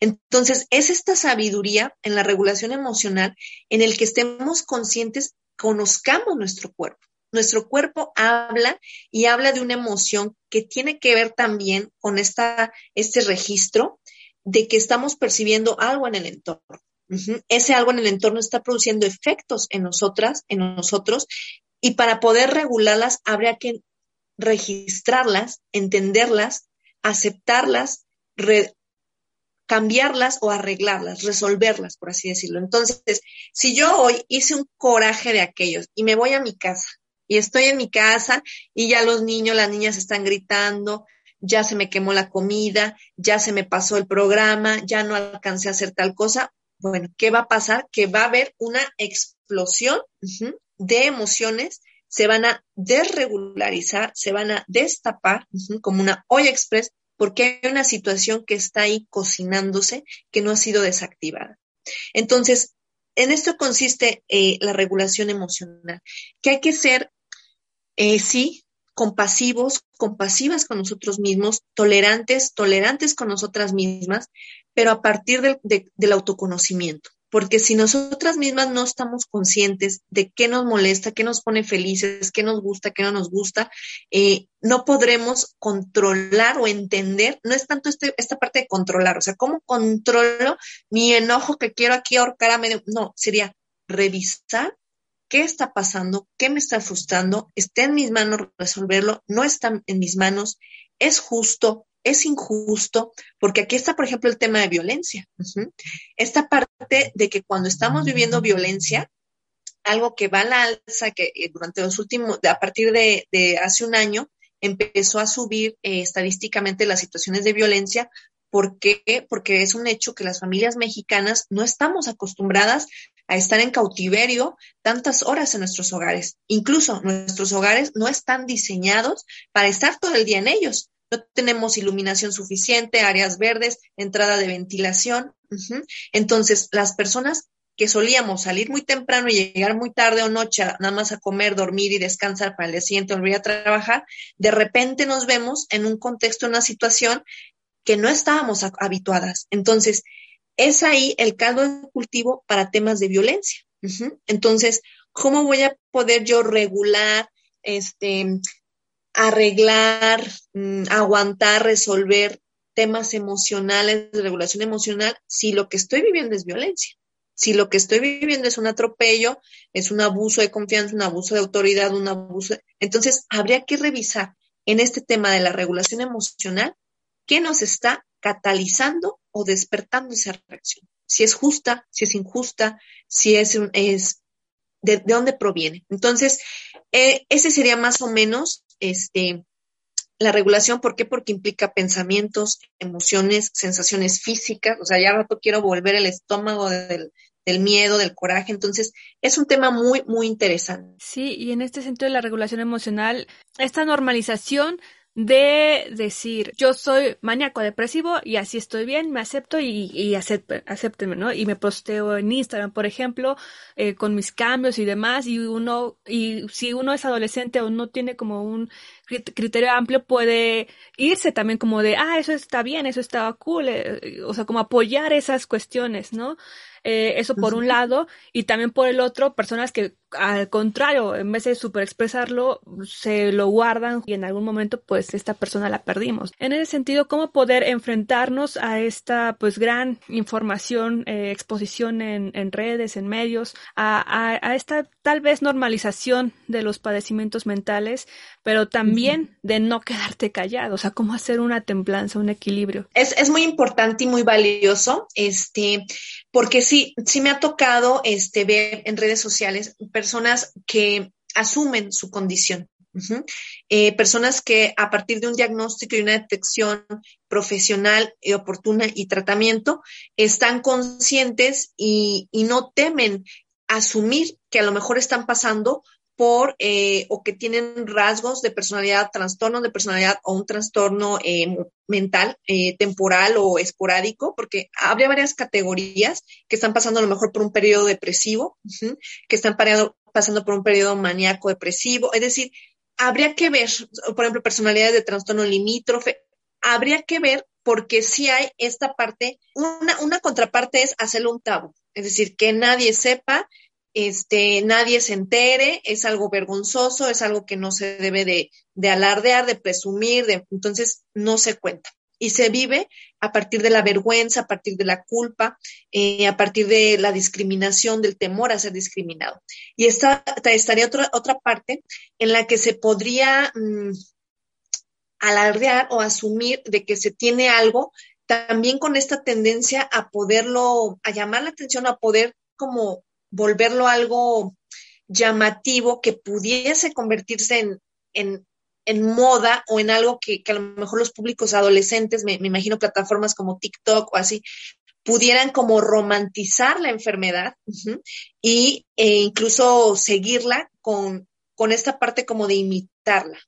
Entonces, es esta sabiduría en la regulación emocional en el que estemos conscientes, conozcamos nuestro cuerpo. Nuestro cuerpo habla y habla de una emoción que tiene que ver también con esta, este registro de que estamos percibiendo algo en el entorno. Ese algo en el entorno está produciendo efectos en nosotras, en nosotros, y para poder regularlas habría que registrarlas, entenderlas, aceptarlas, cambiarlas o arreglarlas, resolverlas, por así decirlo. Entonces, si yo hoy hice un coraje de aquellos y me voy a mi casa y estoy en mi casa y ya los niños, las niñas están gritando, ya se me quemó la comida, ya se me pasó el programa, ya no alcancé a hacer tal cosa, bueno, ¿qué va a pasar? Que va a haber una explosión de emociones, se van a desregularizar, se van a destapar como una olla express porque hay una situación que está ahí cocinándose que no ha sido desactivada. Entonces, en esto consiste eh, la regulación emocional, que hay que ser, eh, sí, compasivos, compasivas con nosotros mismos, tolerantes, tolerantes con nosotras mismas, pero a partir del autoconocimiento. Porque si nosotras mismas no estamos conscientes de qué nos molesta, qué nos pone felices, qué nos gusta, qué no nos gusta, eh, no podremos controlar o entender, no es tanto este, esta parte de controlar, o sea, ¿cómo controlo mi enojo que quiero aquí ahorcar a medio? No, sería revisar qué está pasando, qué me está frustrando, está en mis manos resolverlo, no está en mis manos, es justo, es injusto, porque aquí está, por ejemplo, el tema de violencia. Esta parte de que cuando estamos viviendo violencia, algo que va a la alza, que eh, durante los últimos, a partir de, hace un año, empezó a subir eh, estadísticamente las situaciones de violencia. ¿Por qué? Porque es un hecho que las familias mexicanas no estamos acostumbradas a estar en cautiverio tantas horas en nuestros hogares. Incluso nuestros hogares no están diseñados para estar todo el día en ellos. No tenemos iluminación suficiente, áreas verdes, entrada de ventilación. Entonces, las personas que solíamos salir muy temprano y llegar muy tarde o noche nada más a comer, dormir y descansar para el día siguiente volver a trabajar, de repente nos vemos en un contexto, en una situación que no estábamos habituadas. Entonces, es ahí el caldo de cultivo para temas de violencia. Entonces, ¿cómo voy a poder yo regular, este, arreglar, mm, aguantar, resolver temas emocionales, de regulación emocional, si lo que estoy viviendo es violencia? Si lo que estoy viviendo es un atropello, es un abuso de confianza, un abuso de autoridad, un abuso, entonces habría que revisar en este tema de la regulación emocional qué nos está catalizando o despertando esa reacción. Si es justa, si es injusta, si es, es de, dónde proviene. Entonces, eh, ese sería más o menos este, la regulación. ¿Por qué? Porque implica pensamientos, emociones, sensaciones físicas. O sea, ya rato quiero volver el estómago del, del miedo, del coraje. Entonces, es un tema muy, muy interesante. Sí, y en este sentido de la regulación emocional, esta normalización de decir, yo soy maníaco depresivo y así estoy bien, me acepto y, y acéptenme, ¿no? Y me posteo en Instagram, por ejemplo, eh, con mis cambios y demás, y uno, y si uno es adolescente o no tiene como un criterio amplio puede irse también como de, ah, eso está bien, eso estaba cool, eh, o sea, como apoyar esas cuestiones, ¿no? Eh, eso por un lado, y también por el otro, personas que al contrario, en vez de super expresarlo, se lo guardan y en algún momento pues esta persona la perdimos. En ese sentido, ¿cómo poder enfrentarnos a esta pues gran información, eh, exposición en, en, redes, en medios, a, a, a, esta tal vez normalización de los padecimientos mentales, pero también de no quedarte callado, o sea, cómo hacer una templanza, un equilibrio? Es, es muy importante y muy valioso, este, porque sí, sí me ha tocado este, ver en redes sociales personas que asumen su condición. eh, personas que a partir de un diagnóstico y una detección profesional y oportuna y tratamiento están conscientes y, y, no temen asumir que a lo mejor están pasando por eh, o que tienen rasgos de personalidad, trastorno de personalidad o un trastorno eh, mental, eh, temporal o esporádico, porque habría varias categorías que están pasando a lo mejor por un periodo depresivo, que están pasando por un periodo maníaco depresivo, es decir, habría que ver, por ejemplo, personalidades de trastorno limítrofe, habría que ver porque sí hay esta parte, una, una contraparte es hacerlo un tabú, es decir, que nadie sepa este, nadie se entere, es algo vergonzoso, es algo que no se debe de, de alardear, de presumir, de, entonces no se cuenta. Y se vive a partir de la vergüenza, a partir de la culpa, eh, a partir de la discriminación, del temor a ser discriminado. Y esta, estaría otra, otra parte en la que se podría mmm, alardear o asumir de que se tiene algo, también con esta tendencia a poderlo, a llamar la atención, a poder como volverlo algo llamativo que pudiese convertirse en, en, moda o en algo que, a lo mejor los públicos adolescentes, me, imagino plataformas como TikTok o así, pudieran como romantizar la enfermedad y e incluso seguirla con, con esta parte como de imitarla,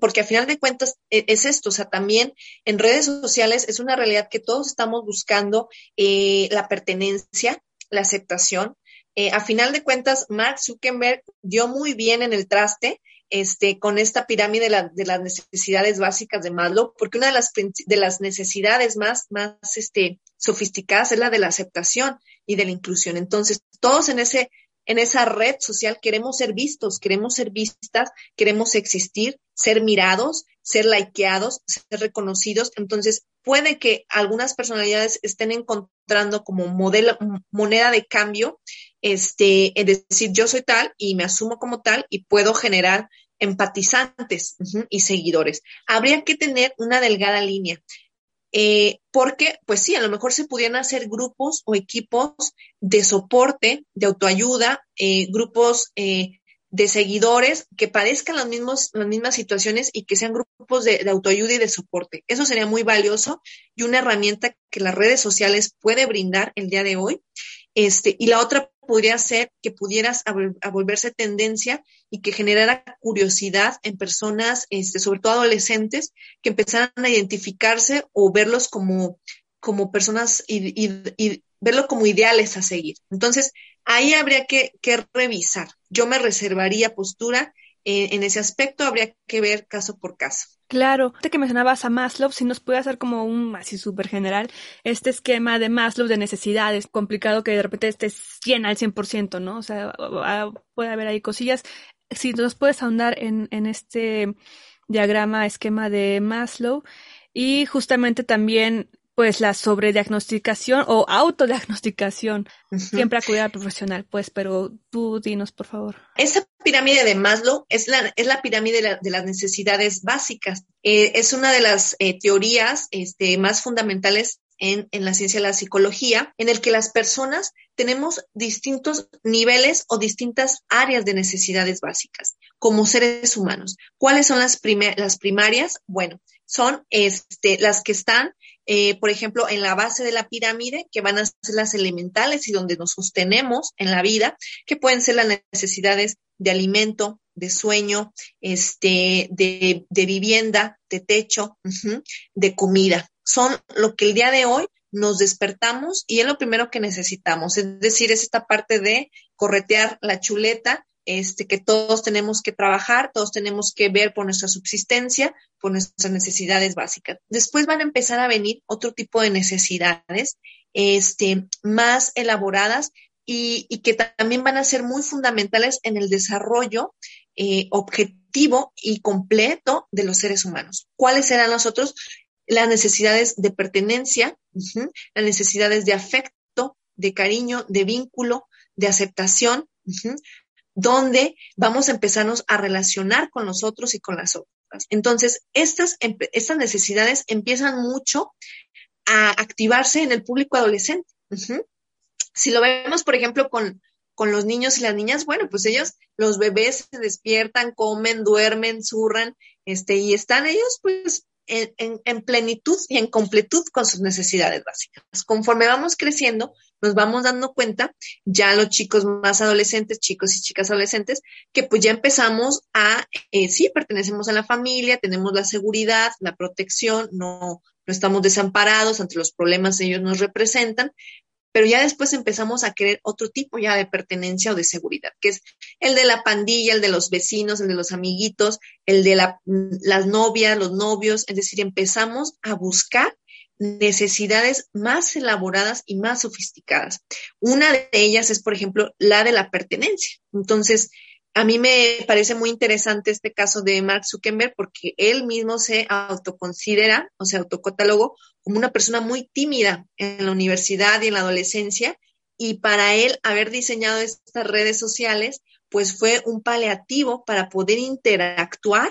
porque a final de cuentas es, es, esto, o sea, también en redes sociales es una realidad que todos estamos buscando eh, la pertenencia, la aceptación, eh, a final de cuentas, Mark Zuckerberg dio muy bien en el traste este, con esta pirámide de, la, de, las necesidades básicas de Maslow, porque una de las, de las necesidades más, más este, sofisticadas es la de la aceptación y de la inclusión. Entonces, todos en, ese, en esa red social queremos ser vistos, queremos ser vistas, queremos existir, ser mirados, ser likeados, ser reconocidos. Entonces, puede que algunas personalidades estén encontrando como modelo, moneda de cambio, este, es decir, yo soy tal y me asumo como tal y puedo generar empatizantes y seguidores. Habría que tener una delgada línea. Eh, porque, pues sí, a lo mejor se pudieran hacer grupos o equipos de soporte, de autoayuda, eh, grupos eh, de seguidores que padezcan los mismos, las mismas situaciones y que sean grupos de, de, autoayuda y de soporte. Eso sería muy valioso y una herramienta que las redes sociales puede brindar el día de hoy. Este, y la otra podría ser que pudieras a, a volverse tendencia y que generara curiosidad en personas, este, sobre todo adolescentes, que empezaran a identificarse o verlos como, como personas y, y, y verlo como ideales a seguir. Entonces, ahí habría que, revisar. Yo me reservaría postura eh, en ese aspecto, habría que ver caso por caso. Claro, que mencionabas a Maslow, si nos puede hacer como un así súper general, este esquema de Maslow de necesidades, complicado que de repente esté 100 al 100%, ¿no? O sea, puede haber ahí cosillas. Si nos puedes ahondar en, en este diagrama, esquema de Maslow, y justamente también pues la sobrediagnosticación o autodiagnosticación. Uh -huh. Siempre acudir al profesional, pues, pero tú dinos, por favor. Esa pirámide de Maslow es la, es la pirámide de, la, de las necesidades básicas. Eh, es una de las eh, teorías este, más fundamentales en, en, la ciencia de la psicología, en el que las personas tenemos distintos niveles o distintas áreas de necesidades básicas como seres humanos. ¿Cuáles son las, prim las primarias? Bueno, son este, las que están eh, por ejemplo, en la base de la pirámide, que van a ser las elementales y donde nos sostenemos en la vida, que pueden ser las necesidades de alimento, de sueño, este, de, de vivienda, de techo, de comida. Son lo que el día de hoy nos despertamos y es lo primero que necesitamos. Es decir, es esta parte de corretear la chuleta este, que todos tenemos que trabajar, todos tenemos que ver por nuestra subsistencia, por nuestras necesidades básicas. Después van a empezar a venir otro tipo de necesidades este, más elaboradas y, que también van a ser muy fundamentales en el desarrollo eh, objetivo y completo de los seres humanos. ¿Cuáles serán los otros? Las necesidades de pertenencia, las necesidades de afecto, de cariño, de vínculo, de aceptación, donde vamos a empezarnos a relacionar con los otros y con las otras. Entonces, estas, estas necesidades empiezan mucho a activarse en el público adolescente. Si lo vemos, por ejemplo, con, con los niños y las niñas, bueno, pues ellos, los bebés se despiertan, comen, duermen, zurran, este, y están ellos, pues, en, plenitud y en completud con sus necesidades básicas. Conforme vamos creciendo, nos vamos dando cuenta, ya los chicos más adolescentes, chicos y chicas adolescentes, que pues ya empezamos a, eh, sí, pertenecemos a la familia, tenemos la seguridad, la protección, no, no estamos desamparados ante los problemas que ellos nos representan, pero ya después empezamos a querer otro tipo ya de pertenencia o de seguridad, que es el de la pandilla, el de los vecinos, el de los amiguitos, el de las novias, los novios, es decir, empezamos a buscar necesidades más elaboradas y más sofisticadas. Una de ellas es, por ejemplo, la de la pertenencia. Entonces, a mí me parece muy interesante este caso de Mark Zuckerberg porque él mismo se autoconsidera, o sea, autocatalogo como una persona muy tímida en la universidad y en la adolescencia. Y para él haber diseñado estas redes sociales pues fue un paliativo para poder interactuar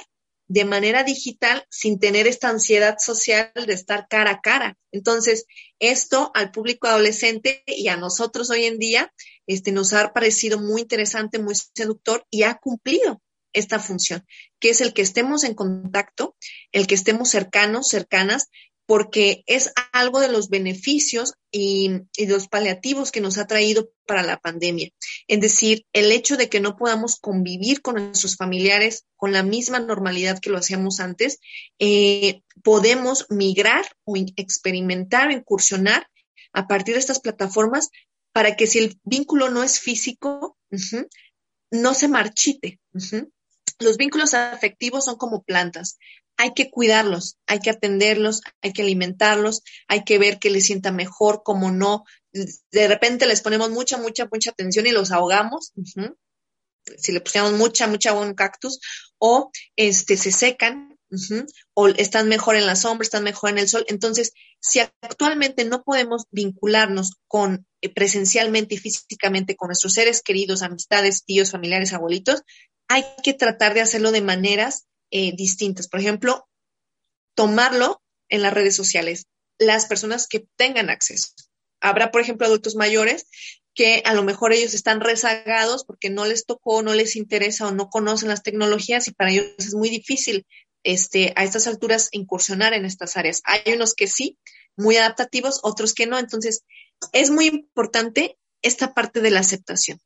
de manera digital sin tener esta ansiedad social de estar cara a cara. Entonces, esto al público adolescente y a nosotros hoy en día este, nos ha parecido muy interesante, muy seductor y ha cumplido esta función, que es el que estemos en contacto, el que estemos cercanos, cercanas, porque es algo de los beneficios y, los paliativos que nos ha traído para la pandemia. Es decir, el hecho de que no podamos convivir con nuestros familiares con la misma normalidad que lo hacíamos antes, eh, podemos migrar o experimentar incursionar a partir de estas plataformas para que si el vínculo no es físico, no se marchite. Los vínculos afectivos son como plantas hay que cuidarlos, hay que atenderlos, hay que alimentarlos, hay que ver que les sienta mejor, como no. De repente les ponemos mucha, mucha, mucha atención y los ahogamos. Si le pusiéramos mucha, mucha agua un cactus, o este, se secan, o están mejor en la sombra, están mejor en el sol. Entonces, si actualmente no podemos vincularnos con eh, presencialmente y físicamente con nuestros seres queridos, amistades, tíos, familiares, abuelitos, hay que tratar de hacerlo de maneras eh, distintas. Por ejemplo, tomarlo en las redes sociales, las personas que tengan acceso. Habrá, por ejemplo, adultos mayores que a lo mejor ellos están rezagados porque no les tocó, no les interesa o no conocen las tecnologías y para ellos es muy difícil este, a estas alturas incursionar en estas áreas. Hay unos que sí, muy adaptativos, otros que no. Entonces, es muy importante esta parte de la aceptación,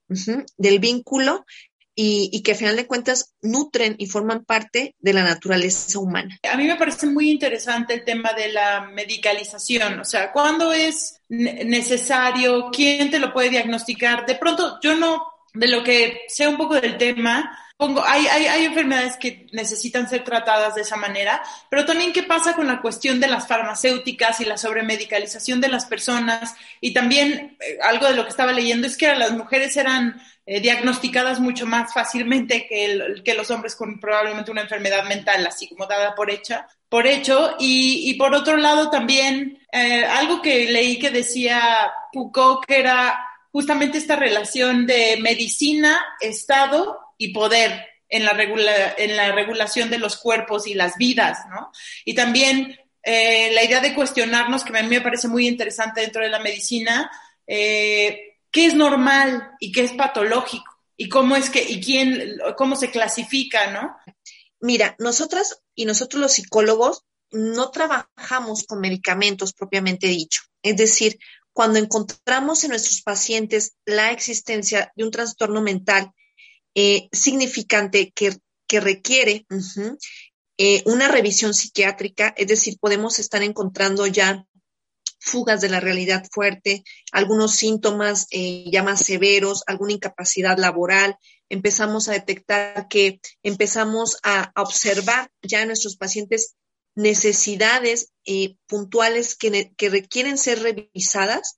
del vínculo y, que a final de cuentas nutren y forman parte de la naturaleza humana. A mí me parece muy interesante el tema de la medicalización, o sea, ¿cuándo es necesario? ¿Quién te lo puede diagnosticar? De pronto, yo no, de lo que sé un poco del tema, pongo, hay, hay, hay enfermedades que necesitan ser tratadas de esa manera, pero también qué pasa con la cuestión de las farmacéuticas y la sobremedicalización de las personas. Y también eh, algo de lo que estaba leyendo es que las mujeres eran eh, diagnosticadas mucho más fácilmente que, que los hombres con probablemente una enfermedad mental, así como dada por hecha, por hecho. Y, y por otro lado también eh, algo que leí que decía Foucault, que era justamente esta relación de medicina, Estado y poder en la, regulación de los cuerpos y las vidas, ¿no? Y también eh, la idea de cuestionarnos, que a mí me parece muy interesante dentro de la medicina, eh, qué es normal y qué es patológico y cómo es que y quién cómo se clasifica, ¿no? Mira, nosotras y nosotros los psicólogos no trabajamos con medicamentos propiamente dicho. Es decir, cuando encontramos en nuestros pacientes la existencia de un trastorno mental eh, significante que, requiere eh, una revisión psiquiátrica, es decir, podemos estar encontrando ya fugas de la realidad fuerte, algunos síntomas eh, ya más severos, alguna incapacidad laboral. Empezamos a detectar que empezamos a, observar ya en nuestros pacientes necesidades puntuales que, requieren ser revisadas.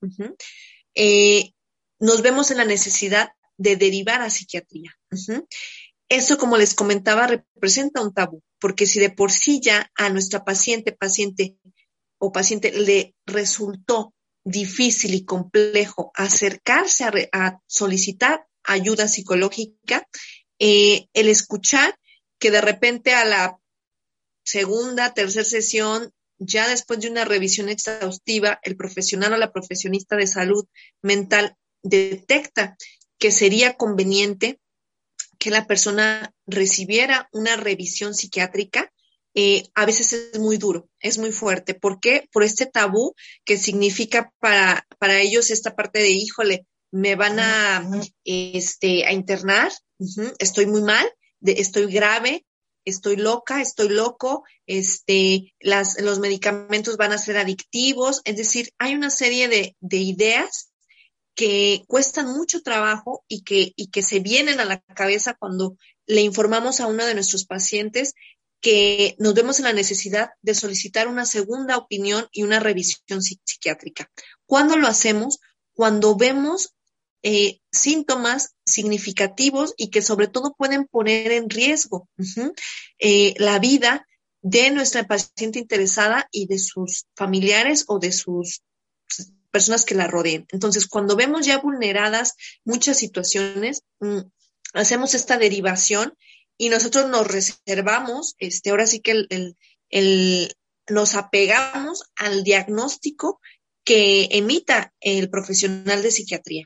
Nos vemos en la necesidad de derivar a psiquiatría. Eso, como les comentaba, representa un tabú, porque si de por sí ya a nuestra paciente, paciente o paciente le resultó difícil y complejo acercarse a, solicitar ayuda psicológica, eh, el escuchar que de repente a la segunda, tercera sesión, ya después de una revisión exhaustiva, el profesional o la profesionista de salud mental detecta que sería conveniente que la persona recibiera una revisión psiquiátrica, eh, a veces es muy duro, es muy fuerte. ¿Por qué? Por este tabú que significa para, para ellos esta parte de, híjole, me van a, este, a internar, estoy muy mal, estoy grave, estoy loca, estoy loco, este, las, los medicamentos van a ser adictivos, es decir, hay una serie de, de ideas que cuestan mucho trabajo y que, y que se vienen a la cabeza cuando le informamos a uno de nuestros pacientes que nos vemos en la necesidad de solicitar una segunda opinión y una revisión psiquiátrica. ¿Cuándo lo hacemos? Cuando vemos eh, síntomas significativos y que sobre todo pueden poner en riesgo eh, la vida de nuestra paciente interesada y de sus familiares o de sus personas que la rodeen. Entonces, cuando vemos ya vulneradas muchas situaciones, mm, hacemos esta derivación y nosotros nos reservamos, este, ahora sí que el, el, nos apegamos al diagnóstico que emita el profesional de psiquiatría.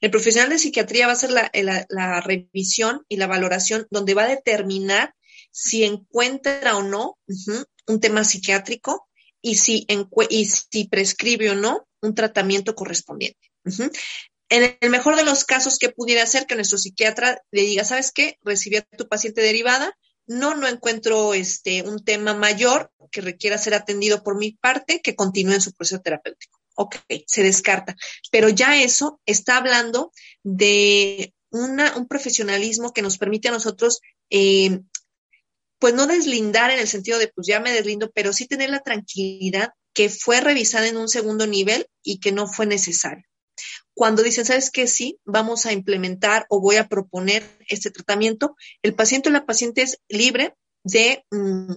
El profesional de psiquiatría va a hacer la, la, revisión y la valoración donde va a determinar si encuentra o no un tema psiquiátrico y si, y si prescribe o no un tratamiento correspondiente. En el mejor de los casos, que pudiera ser que nuestro psiquiatra le diga, ¿sabes qué? Recibí a tu paciente derivada, no, no encuentro este, un tema mayor que requiera ser atendido por mi parte, que continúe en su proceso terapéutico. Ok, se descarta. Pero ya eso está hablando de una, un profesionalismo que nos permite a nosotros, eh, pues no deslindar en el sentido de, pues ya me deslindo, pero sí tener la tranquilidad que fue revisada en un segundo nivel y que no fue necesario. Cuando dicen, ¿sabes qué? Sí, vamos a implementar o voy a proponer este tratamiento, el paciente o la paciente es libre de mm,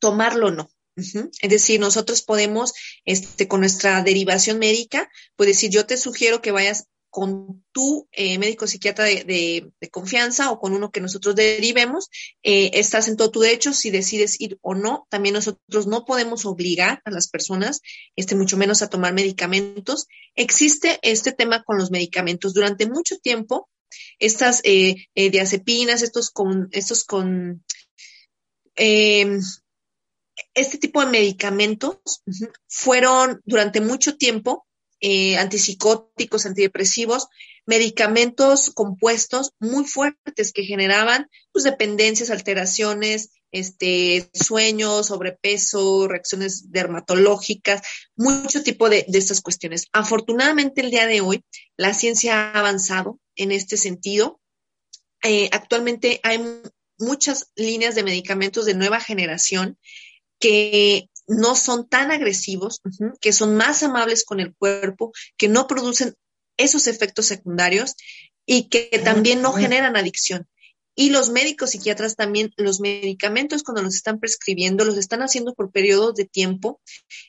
tomarlo o no. Es decir, nosotros podemos, este, con nuestra derivación médica, pues decir, yo te sugiero que vayas con tu eh, médico psiquiatra de, confianza o con uno que nosotros derivemos, eh, estás en todo tu derecho si decides ir o no. También nosotros no podemos obligar a las personas, este, mucho menos a tomar medicamentos. Existe este tema con los medicamentos. Durante mucho tiempo, estas eh, diazepinas, estos con, estos con em, este tipo de medicamentos fueron durante mucho tiempo eh, antipsicóticos, antidepresivos, medicamentos compuestos muy fuertes que generaban pues, dependencias, alteraciones, este, sueños, sobrepeso, reacciones dermatológicas, mucho tipo de, estas cuestiones. Afortunadamente, el día de hoy, la ciencia ha avanzado en este sentido. Eh, actualmente hay muchas líneas de medicamentos de nueva generación que no son tan agresivos, que son más amables con el cuerpo, que no producen esos efectos secundarios y que también no generan adicción. Y los médicos psiquiatras también, los medicamentos cuando los están prescribiendo, los están haciendo por periodos de tiempo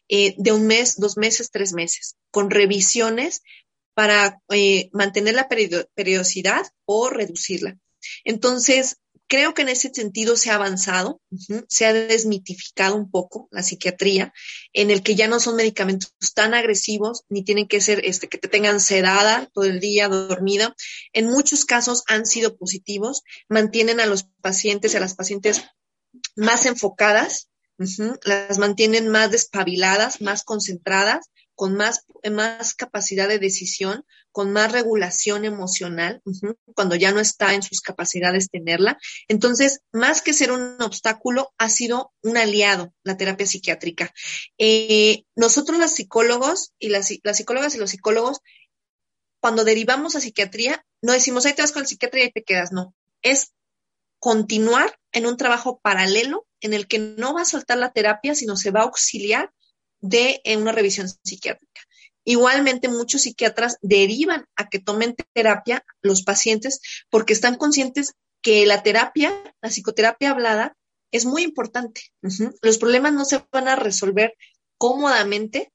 eh, de un mes, dos meses, tres meses, con revisiones para eh, mantener la periodicidad o reducirla. Entonces, Creo que en ese sentido se ha avanzado, se ha desmitificado un poco la psiquiatría, en el que ya no son medicamentos tan agresivos, ni tienen que ser este, que te tengan sedada todo el día, dormida. En muchos casos han sido positivos, mantienen a los pacientes, a las pacientes más enfocadas, las mantienen más despabiladas, más concentradas, con más, más capacidad de decisión, con más regulación emocional, cuando ya no está en sus capacidades tenerla. Entonces, más que ser un obstáculo, ha sido un aliado la terapia psiquiátrica. Eh, nosotros, los psicólogos y las, las psicólogas y los psicólogos, cuando derivamos a psiquiatría, no decimos, ahí te vas con la psiquiatría y te quedas, no. Es continuar en un trabajo paralelo en el que no va a soltar la terapia, sino se va a auxiliar de una revisión psiquiátrica. Igualmente, muchos psiquiatras derivan a que tomen terapia los pacientes porque están conscientes que la terapia, la psicoterapia hablada, es muy importante. Los problemas no se van a resolver cómodamente,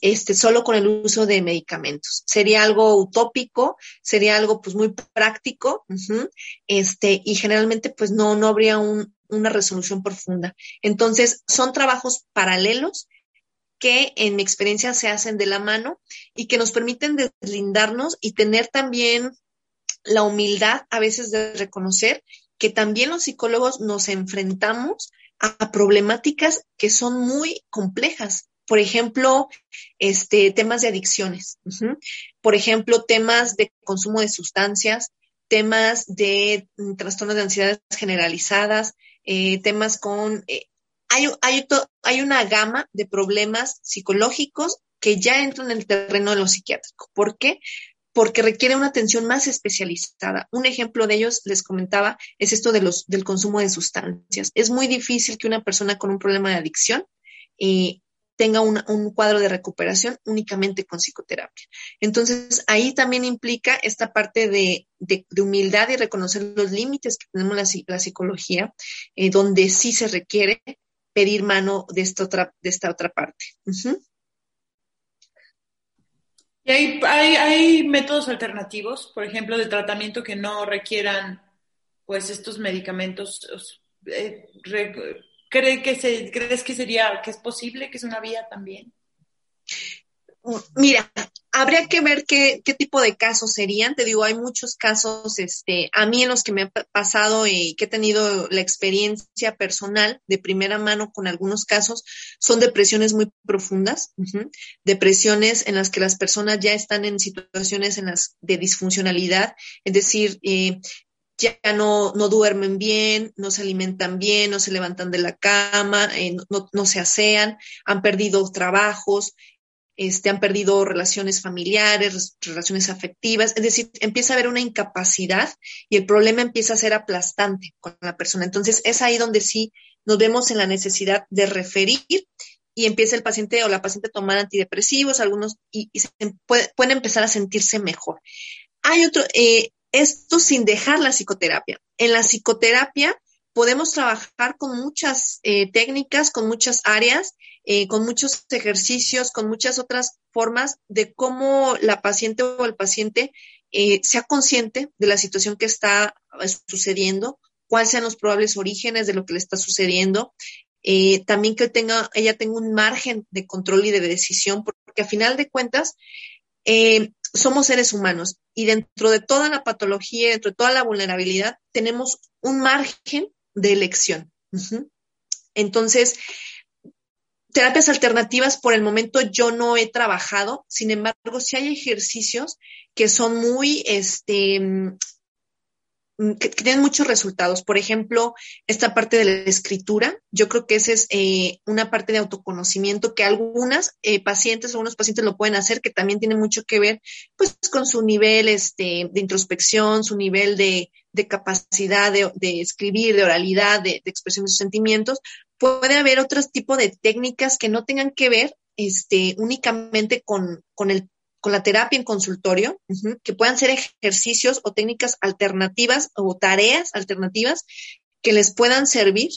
este, solo con el uso de medicamentos. Sería algo utópico, sería algo pues muy práctico, este, y generalmente pues no, no habría una resolución profunda. Entonces, son trabajos paralelos que en mi experiencia se hacen de la mano y que nos permiten deslindarnos y tener también la humildad a veces de reconocer que también los psicólogos nos enfrentamos a problemáticas que son muy complejas. Por ejemplo, este, temas de adicciones. Por ejemplo, temas de consumo de sustancias, temas de mm, trastornos de ansiedad generalizadas, eh, temas con... Eh, hay, hay, hay una gama de problemas psicológicos que ya entran en el terreno de lo psiquiátrico. ¿Por qué? porque requiere una atención más especializada. Un ejemplo de ellos, les comentaba, es esto del consumo de sustancias. Es muy difícil que una persona con un problema de adicción eh, tenga un cuadro de recuperación únicamente con psicoterapia. Entonces, ahí también implica esta parte de, humildad y reconocer los límites que tenemos la, la psicología, eh, donde sí se requiere pedir mano de esta otra, de esta otra parte. ¿Y hay, hay, métodos alternativos, por ejemplo, de tratamiento que no requieran pues estos medicamentos? Eh, ¿cree que se, ¿Crees que sería, que es posible, que es una vía también? Mira, habría que ver qué, qué, tipo de casos serían. Te digo, hay muchos casos, este, a mí en los que me ha pasado y que he tenido la experiencia personal de primera mano con algunos casos, son depresiones muy profundas, depresiones en las que las personas ya están en situaciones en las de disfuncionalidad, es decir, eh, ya no, no duermen bien, no se alimentan bien, no se levantan de la cama, eh, no, no, se asean, han perdido trabajos, este, han perdido relaciones familiares, relaciones afectivas, es decir, empieza a haber una incapacidad y el problema empieza a ser aplastante con la persona. Entonces, es ahí donde sí nos vemos en la necesidad de referir y empieza el paciente o la paciente a tomar antidepresivos, algunos, y, pueden empezar a sentirse mejor. Hay otro, eh, esto sin dejar la psicoterapia. En la psicoterapia podemos trabajar con muchas eh, técnicas, con muchas áreas, eh, con muchos ejercicios, con muchas otras formas de cómo la paciente o el paciente eh, sea consciente de la situación que está sucediendo, cuáles sean los probables orígenes de lo que le está sucediendo, también que tenga, ella tenga un margen de control y de decisión, porque a final de cuentas somos seres humanos y dentro de toda la patología, dentro de toda la vulnerabilidad, tenemos un margen de elección. Entonces, terapias alternativas por el momento yo no he trabajado, sin embargo, sí hay ejercicios que son muy, este, Mm, que, tienen muchos resultados. Por ejemplo, esta parte de la escritura, yo creo que esa es eh, una parte de autoconocimiento que algunas eh, pacientes, algunos pacientes lo pueden hacer, que también tiene mucho que ver pues con su nivel este, de introspección, su nivel de, capacidad de, escribir, de oralidad, de, expresión de sus sentimientos. Puede haber otros tipos de técnicas que no tengan que ver este, únicamente con, con el con la terapia en consultorio, que puedan ser ejercicios o técnicas alternativas o tareas alternativas que les puedan servir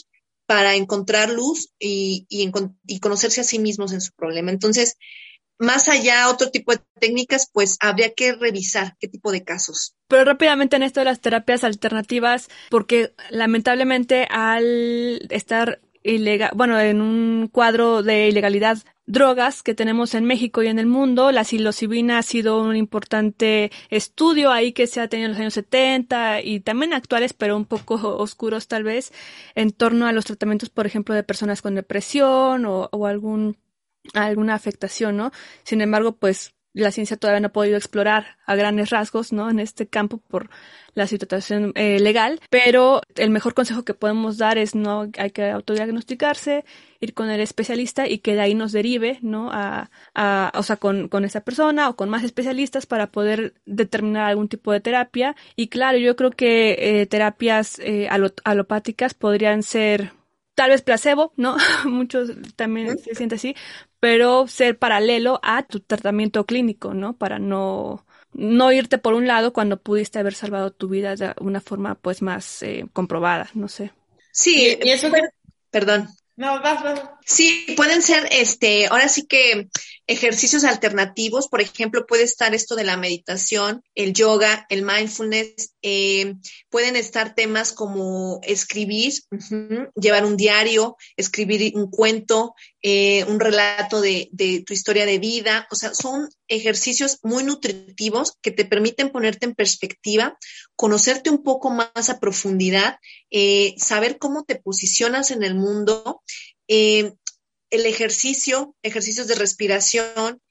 para encontrar luz y, y, conocerse a sí mismos en su problema. Entonces, más allá, otro tipo de técnicas, pues habría que revisar qué tipo de casos. Pero rápidamente en esto de las terapias alternativas, porque lamentablemente al estar ilegal, bueno, en un cuadro de ilegalidad drogas que tenemos en México y en el mundo. La psilocibina ha sido un importante estudio ahí que se ha tenido en los años 70 y también actuales, pero un poco oscuros tal vez, en torno a los tratamientos, por ejemplo, de personas con depresión o, algún alguna afectación, ¿no? Sin embargo, pues la ciencia todavía no ha podido explorar a grandes rasgos, ¿no? En este campo por la situación eh, legal, pero el mejor consejo que podemos dar es no hay que autodiagnosticarse, ir con el especialista y que de ahí nos derive, ¿no? A, a o sea, con, con esa persona o con más especialistas para poder determinar algún tipo de terapia. Y claro, yo creo que eh, terapias eh, alopáticas podrían ser tal vez placebo, ¿no? Muchos también se sienten así, pero ser paralelo a tu tratamiento clínico, ¿no? Para no, no irte por un lado cuando pudiste haber salvado tu vida de una forma pues más eh, comprobada, no sé. Sí, y, eso perdón. No, vas, vas. Sí, pueden ser, este, ahora sí que ejercicios alternativos, por ejemplo, puede estar esto de la meditación, el yoga, el mindfulness, eh, pueden estar temas como escribir, llevar un diario, escribir un cuento, eh, un relato de, tu historia de vida, o sea, son ejercicios muy nutritivos que te permiten ponerte en perspectiva, conocerte un poco más a profundidad, eh, saber cómo te posicionas en el mundo eh, el ejercicio, ejercicios de respiración,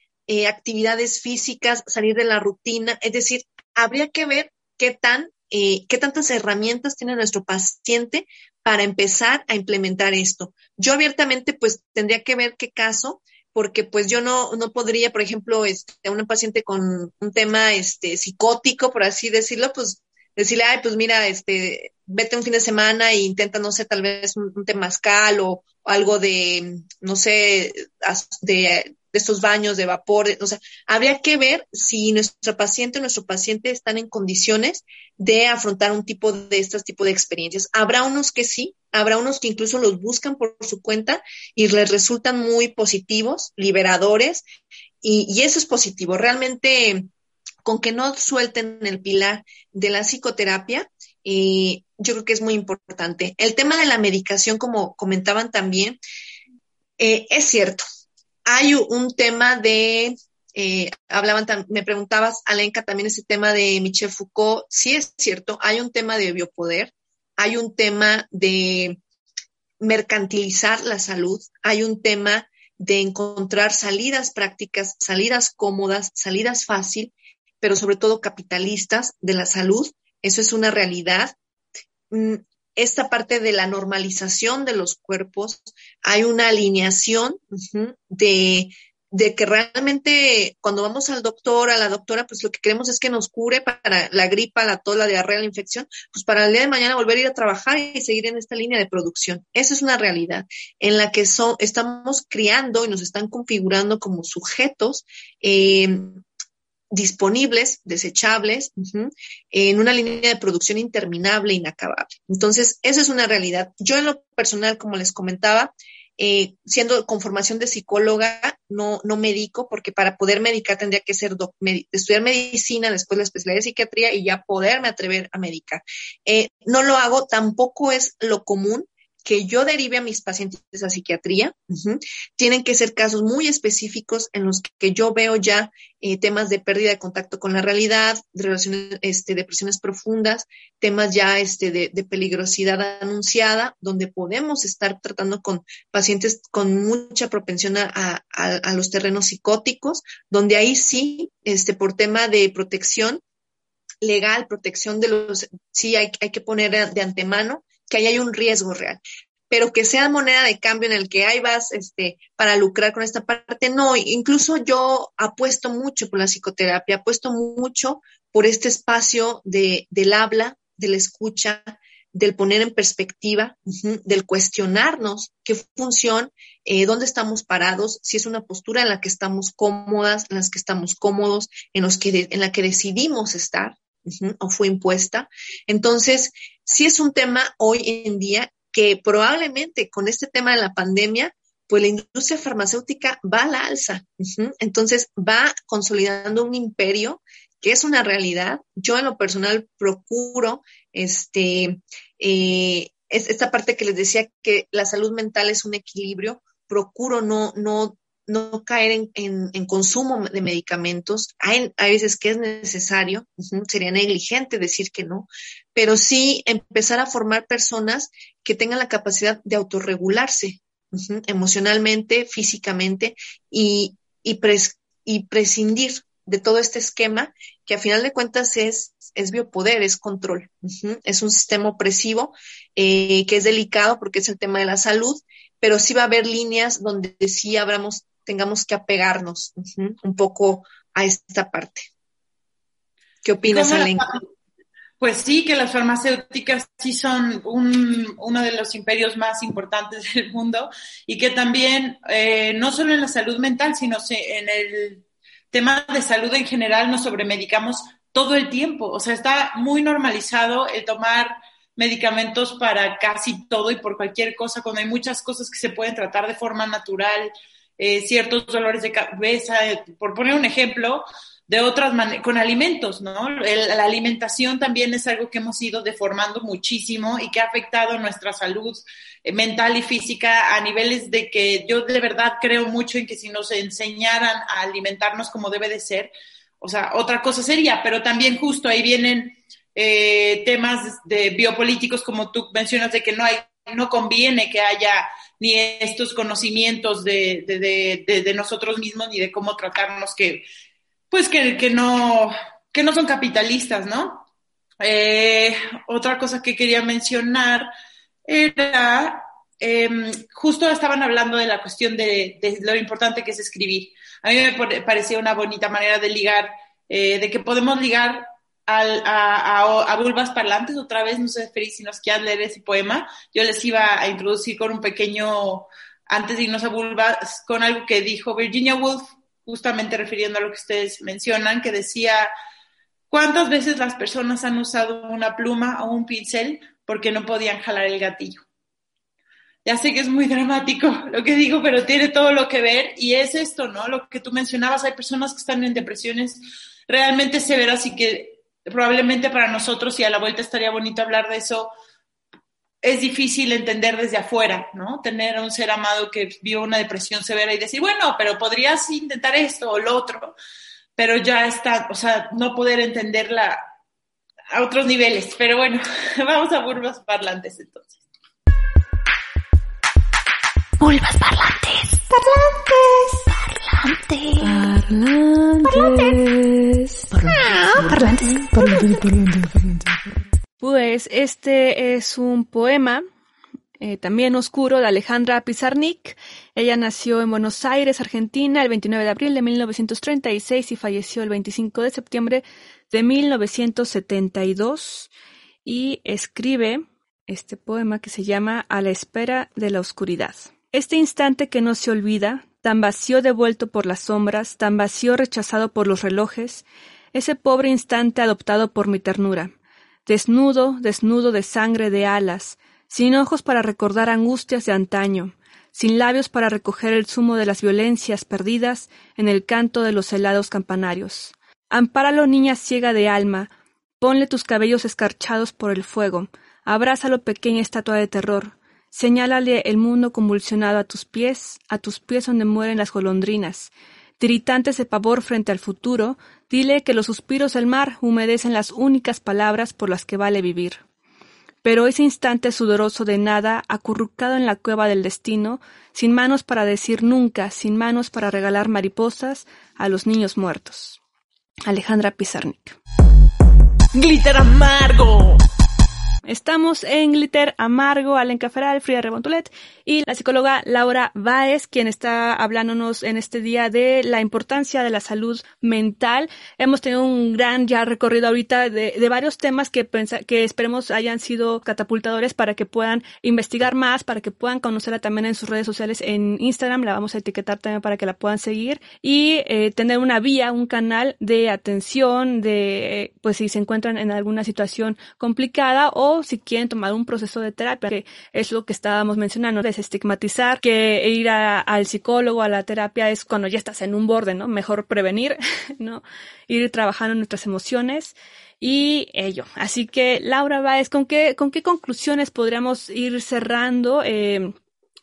actividades físicas, salir de la rutina, es decir, habría que ver qué tan, qué tantas herramientas tiene nuestro paciente para empezar a implementar esto. Yo abiertamente, pues, tendría que ver qué caso, porque pues yo no, no podría, por ejemplo, este, a una paciente con un tema este, psicótico, por así decirlo, pues decirle, ay, pues mira, este, vete un fin de semana e intenta, no sé, tal vez un, temazcal o, algo de, no sé, de, estos baños de vapor, o sea, habría que ver si nuestro paciente o nuestro paciente están en condiciones de afrontar un tipo de estos tipo de experiencias. Habrá unos que sí, habrá unos que incluso los buscan por su cuenta y les resultan muy positivos, liberadores, y, y eso es positivo. Realmente, con que no suelten el pilar de la psicoterapia, eh, yo creo que es muy importante. El tema de la medicación, como comentaban también, eh, es cierto. Hay un tema de, eh, hablaban, me preguntabas, Alenka, también ese tema de Michel Foucault. Sí es cierto, hay un tema de biopoder, hay un tema de mercantilizar la salud, hay un tema de encontrar salidas prácticas, salidas cómodas, salidas fácil, pero sobre todo capitalistas de la salud eso es una realidad. Esta parte de la normalización de los cuerpos, hay una alineación de, que realmente cuando vamos al doctor, a la doctora, pues lo que queremos es que nos cure para la gripa, la tos, la diarrea, la infección, pues para el día de mañana volver a ir a trabajar y seguir en esta línea de producción. Esa es una realidad en la que son, estamos criando y nos están configurando como sujetos eh, disponibles, desechables, en una línea de producción interminable, inacabable. Entonces, esa es una realidad. Yo en lo personal, como les comentaba, eh, siendo con formación de psicóloga, no, no medico, porque para poder medicar tendría que ser estudiar medicina, después la especialidad de psiquiatría y ya poderme atrever a medicar. Eh, no lo hago, tampoco es lo común que yo derive a mis pacientes a psiquiatría. Tienen que ser casos muy específicos en los que yo veo ya eh, temas de pérdida de contacto con la realidad, de relaciones, este, depresiones profundas, temas ya este, de, peligrosidad anunciada, donde podemos estar tratando con pacientes con mucha propensión a, los terrenos psicóticos, donde ahí sí, este, por tema de protección legal, protección de los, sí hay, hay que poner de antemano que ahí hay un riesgo real. Pero que sea moneda de cambio en el que ahí vas este, para lucrar con esta parte, no. Incluso yo apuesto mucho por la psicoterapia, apuesto mucho por este espacio de, del habla, de la escucha, del poner en perspectiva, del cuestionarnos qué función, eh, dónde estamos parados, si es una postura en la que estamos cómodas, en las que estamos cómodos, en, los que en la que decidimos estar o fue impuesta. Entonces, sí es un tema hoy en día que probablemente con este tema de la pandemia, pues la industria farmacéutica va a la alza. Entonces va consolidando un imperio que es una realidad. Yo en lo personal procuro, este, eh, es esta parte que les decía que la salud mental es un equilibrio, procuro no, no no caer en, consumo de medicamentos. Hay, veces que es necesario, sería negligente decir que no, pero sí empezar a formar personas que tengan la capacidad de autorregularse, emocionalmente, físicamente y, y, y prescindir de todo este esquema que a final de cuentas es, es biopoder, es control. Es un sistema opresivo eh, que es delicado porque es el tema de la salud, pero sí va a haber líneas donde sí abramos, tengamos que apegarnos un poco a esta parte. ¿Qué opinas, Alen? Pues sí, que las farmacéuticas sí son un, uno de los imperios más importantes del mundo y que también, eh, no solo en la salud mental, sino en el tema de salud en general nos sobremedicamos todo el tiempo. O sea, está muy normalizado el tomar medicamentos para casi todo y por cualquier cosa, cuando hay muchas cosas que se pueden tratar de forma natural, eh, ciertos dolores de cabeza, eh, por poner un ejemplo, de otras con alimentos, ¿no? la alimentación también es algo que hemos ido deformando muchísimo y que ha afectado nuestra salud eh, mental y física a niveles de que yo de verdad creo mucho en que si nos enseñaran a alimentarnos como debe de ser, o sea, otra cosa sería, pero también justo ahí vienen eh, temas de biopolíticos como tú mencionas de que no hay, no conviene que haya ni estos conocimientos de, de, de, nosotros mismos ni de cómo tratarnos que pues que, que, no, que no son capitalistas, ¿no? Eh, otra cosa que quería mencionar era, em, justo estaban hablando de la cuestión de, de, lo importante que es escribir. A mí me parecía una bonita manera de ligar, eh, de que podemos ligar al, a, a, a, vulvas parlantes. Otra vez, no sé, Feliz, si nos quieres leer ese poema, yo les iba a introducir con un pequeño, antes de irnos a vulvas, con algo que dijo Virginia Woolf justamente refiriendo a lo que ustedes mencionan, que decía, ¿cuántas veces las personas han usado una pluma o un pincel porque no podían jalar el gatillo? Ya sé que es muy dramático lo que digo, pero tiene todo lo que ver y es esto, ¿no? Lo que tú mencionabas, hay personas que están en depresiones realmente severas y que probablemente para nosotros, y a la vuelta estaría bonito hablar de eso, es difícil entender desde afuera, ¿no? Tener a un ser amado que vio una depresión severa y decir, bueno, pero podrías intentar esto o lo otro, pero ya está, o sea, no poder entenderla a otros niveles. Pero bueno, vamos a Bulbas Parlantes entonces. Bulbas Parlantes. Parlantes. Parlantes. Parlantes. Parlantes. Parlantes. Pues este es un poema eh, también oscuro de Alejandra Pizarnik. Ella nació en Buenos Aires, Argentina, el 29 de abril de 1936 y falleció el 25 de septiembre de 1972 y escribe este poema que se llama A la espera de la oscuridad. Este instante que no se olvida, tan vacío devuelto por las sombras, tan vacío rechazado por los relojes, ese pobre instante adoptado por mi ternura desnudo, desnudo de sangre de alas, sin ojos para recordar angustias de antaño, sin labios para recoger el zumo de las violencias perdidas en el canto de los helados campanarios. Ampáralo, niña ciega de alma, ponle tus cabellos escarchados por el fuego, abrázalo, pequeña estatua de terror, señálale el mundo convulsionado a tus pies, a tus pies donde mueren las golondrinas, tiritantes de pavor frente al futuro, dile que los suspiros del mar humedecen las únicas palabras por las que vale vivir. Pero ese instante sudoroso de nada, acurrucado en la cueva del destino, sin manos para decir nunca, sin manos para regalar mariposas a los niños muertos. Alejandra Pizarnik. Glitter amargo. Estamos en Glitter Amargo, Alenca Feral, Frida Rebontulet y la psicóloga Laura Baez, quien está hablándonos en este día de la importancia de la salud mental. Hemos tenido un gran ya recorrido ahorita de, de varios temas que, que esperemos hayan sido catapultadores para que puedan investigar más, para que puedan conocerla también en sus redes sociales en Instagram. La vamos a etiquetar también para que la puedan seguir y eh, tener una vía, un canal de atención, de pues si se encuentran en alguna situación complicada o si quieren tomar un proceso de terapia, que es lo que estábamos mencionando, desestigmatizar, que ir al psicólogo, a la terapia es cuando ya estás en un borde, ¿no? Mejor prevenir, ¿no? Ir trabajando nuestras emociones y ello. Así que, Laura Baez, ¿con qué, con qué conclusiones podríamos ir cerrando eh,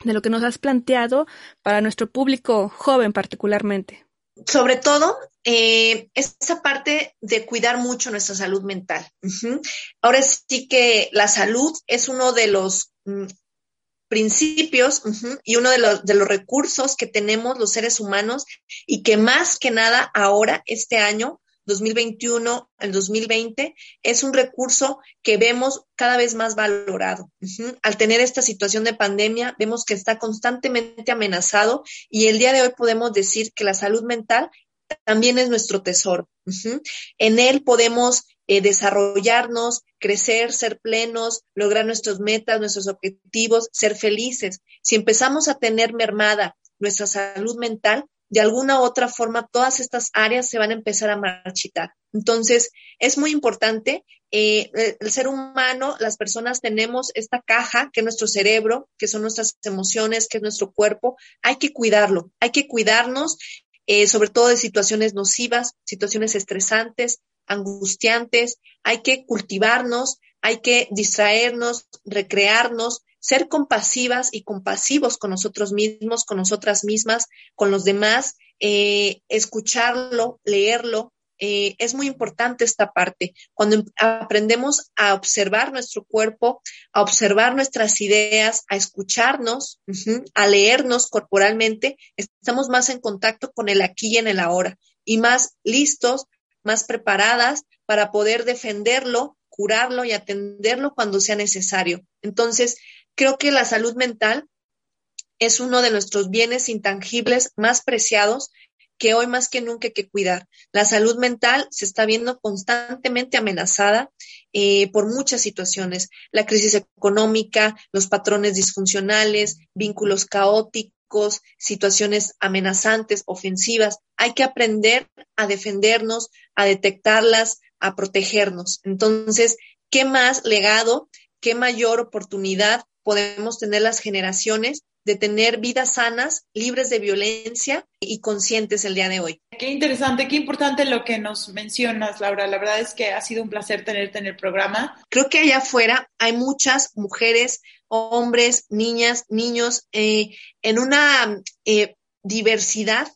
de lo que nos has planteado para nuestro público joven particularmente? Sobre todo eh, esa parte de cuidar mucho nuestra salud mental. Ahora sí que la salud es uno de los mm, principios y uno de los, de los recursos que tenemos los seres humanos y que más que nada ahora, este año, 2021 al 2020, es un recurso que vemos cada vez más valorado. Al tener esta situación de pandemia, vemos que está constantemente amenazado y el día de hoy podemos decir que la salud mental también es nuestro tesoro. En él podemos eh, desarrollarnos, crecer, ser plenos, lograr nuestras metas, nuestros objetivos, ser felices. Si empezamos a tener mermada nuestra salud mental, de alguna u otra forma todas estas áreas se van a empezar a marchitar. Entonces, es muy importante, eh, el ser humano, las personas tenemos esta caja que es nuestro cerebro, que son nuestras emociones, que es nuestro cuerpo, hay que cuidarlo, hay que cuidarnos eh, sobre todo de situaciones nocivas, situaciones estresantes, angustiantes. Hay que cultivarnos, hay que distraernos, recrearnos, ser compasivas y compasivos con nosotros mismos, con nosotras mismas, con los demás, eh, escucharlo, leerlo, eh, es muy importante esta parte. Cuando em, aprendemos a observar nuestro cuerpo, a observar nuestras ideas, a escucharnos, a leernos corporalmente, estamos más en contacto con el aquí y en el ahora y más listos, más preparadas para poder defenderlo, curarlo y atenderlo cuando sea necesario. Entonces, creo que la salud mental es uno de nuestros bienes intangibles más preciados que hoy más que nunca hay que cuidar. La salud mental se está viendo constantemente amenazada eh, por muchas situaciones. La crisis económica, los patrones disfuncionales, vínculos caóticos, situaciones amenazantes, ofensivas. Hay que aprender a defendernos, a detectarlas, a protegernos. Entonces, ¿qué más legado, qué mayor oportunidad podemos tener las generaciones de tener vidas sanas, libres de violencia y conscientes el día de hoy. Qué interesante, qué importante lo que nos mencionas, Laura. La verdad es que ha sido un placer tenerte en el programa. Creo que allá afuera hay muchas mujeres, hombres, niñas, niños eh, en una eh, diversidad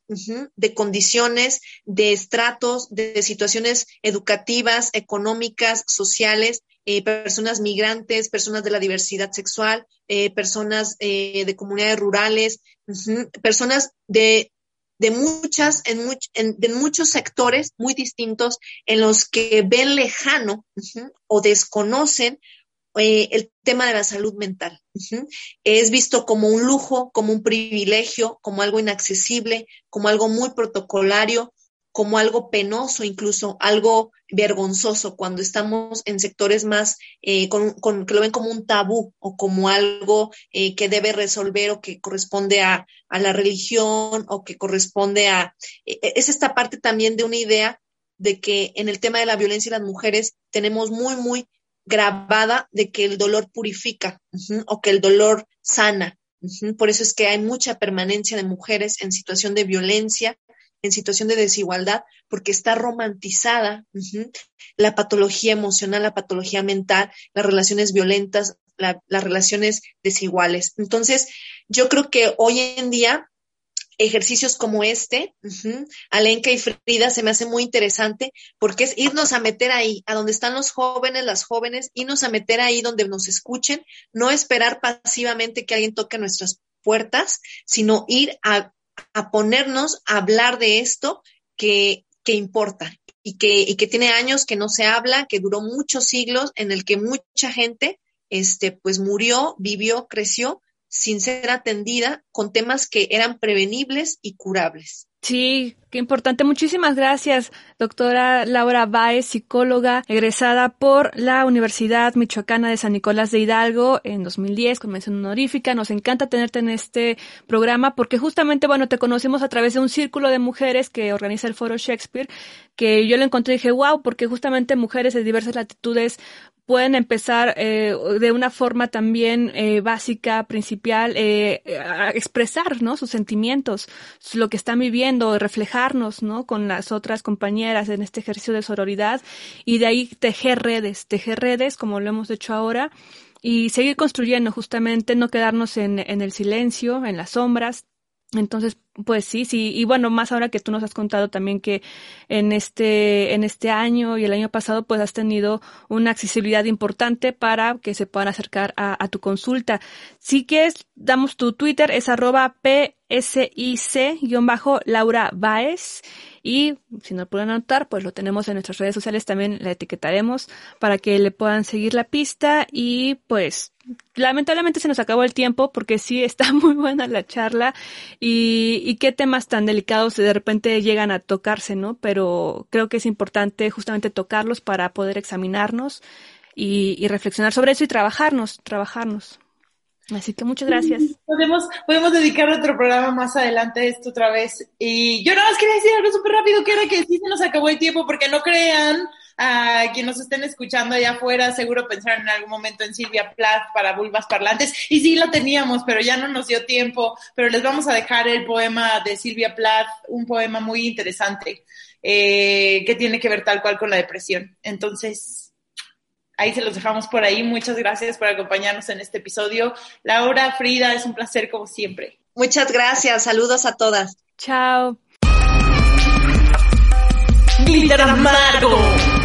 de condiciones, de estratos, de situaciones educativas, económicas, sociales, eh, personas migrantes, personas de la diversidad sexual, eh, personas eh, de comunidades rurales, personas de, de muchas, en, de muchos sectores muy distintos en los que ven lejano o desconocen el tema de la salud mental. Es visto como un lujo, como un privilegio, como algo inaccesible, como algo muy protocolario, como algo penoso, incluso algo vergonzoso, cuando estamos en sectores más eh, con, que lo ven como un tabú o como algo eh, que debe resolver o que corresponde a, la religión o que corresponde a... Eh, es esta parte también de una idea de que en el tema de la violencia y las mujeres tenemos muy, muy grabada de que el dolor purifica o que el dolor sana. Por eso es que hay mucha permanencia de mujeres en situación de violencia en situación de desigualdad porque está romantizada la patología emocional, la patología mental, las relaciones violentas, las relaciones desiguales. Entonces, yo creo que hoy en día ejercicios como este, Alenka y Frida, se me hace muy interesante porque es irnos a meter ahí, a donde están los jóvenes, las jóvenes, irnos a meter ahí donde nos escuchen, no esperar pasivamente que alguien toque nuestras puertas, sino ir a a ponernos a hablar de esto que, que importa y que, y que tiene años que no se habla, que duró muchos siglos, en el que mucha gente este, pues murió, vivió, creció sin ser atendida con temas que eran prevenibles y curables. Sí, qué importante. Muchísimas gracias, doctora Laura Baez, psicóloga egresada por la Universidad Michoacana de San Nicolás de Hidalgo en 2010 con mención honorífica. Nos encanta tenerte en este programa porque justamente, bueno, te conocimos a través de un círculo de mujeres que organiza el Foro Shakespeare, que yo lo encontré y dije, wow, porque justamente mujeres de diversas latitudes pueden empezar eh, de una forma también eh, básica, principal, eh, a expresar ¿no? sus sentimientos, lo que están viviendo, ¿no? con las otras compañeras en este ejercicio de sororidad y de ahí tejer redes, tejer redes como lo hemos hecho ahora y seguir construyendo justamente, no quedarnos en, en el silencio, en las sombras, Entonces, pues sí, sí, y bueno, más ahora que tú nos has contado también que en este, en este año y el año pasado, pues has tenido una accesibilidad importante para que se puedan acercar a, a tu consulta. Si quieres, damos tu Twitter, es arroba psic-laura Baez y si no lo pueden anotar, pues lo tenemos en nuestras redes sociales, también la etiquetaremos para que le puedan seguir la pista y pues lamentablemente se nos acabó el tiempo porque sí está muy buena la charla y, qué temas tan delicados de repente llegan a tocarse, ¿no? Pero creo que es importante justamente tocarlos para poder examinarnos y, y reflexionar sobre eso y trabajarnos, trabajarnos. Así que muchas gracias. Podemos, podemos dedicar otro programa más adelante a esto otra vez. Y yo nada más quería decir algo súper rápido, que era que sí se nos acabó el tiempo, porque no crean a quienes nos estén escuchando allá afuera, seguro pensaron en algún momento en Silvia Plath para vulvas parlantes. Y sí lo teníamos, pero ya no nos dio tiempo. Pero les vamos a dejar el poema de Silvia Plath, un poema muy interesante, eh, que tiene que ver tal cual con la depresión. Entonces, ahí se los dejamos por ahí. Muchas gracias por acompañarnos en este episodio. Laura, Frida, es un placer como siempre. Muchas gracias. Saludos a todas. Chao. Glitter amargo.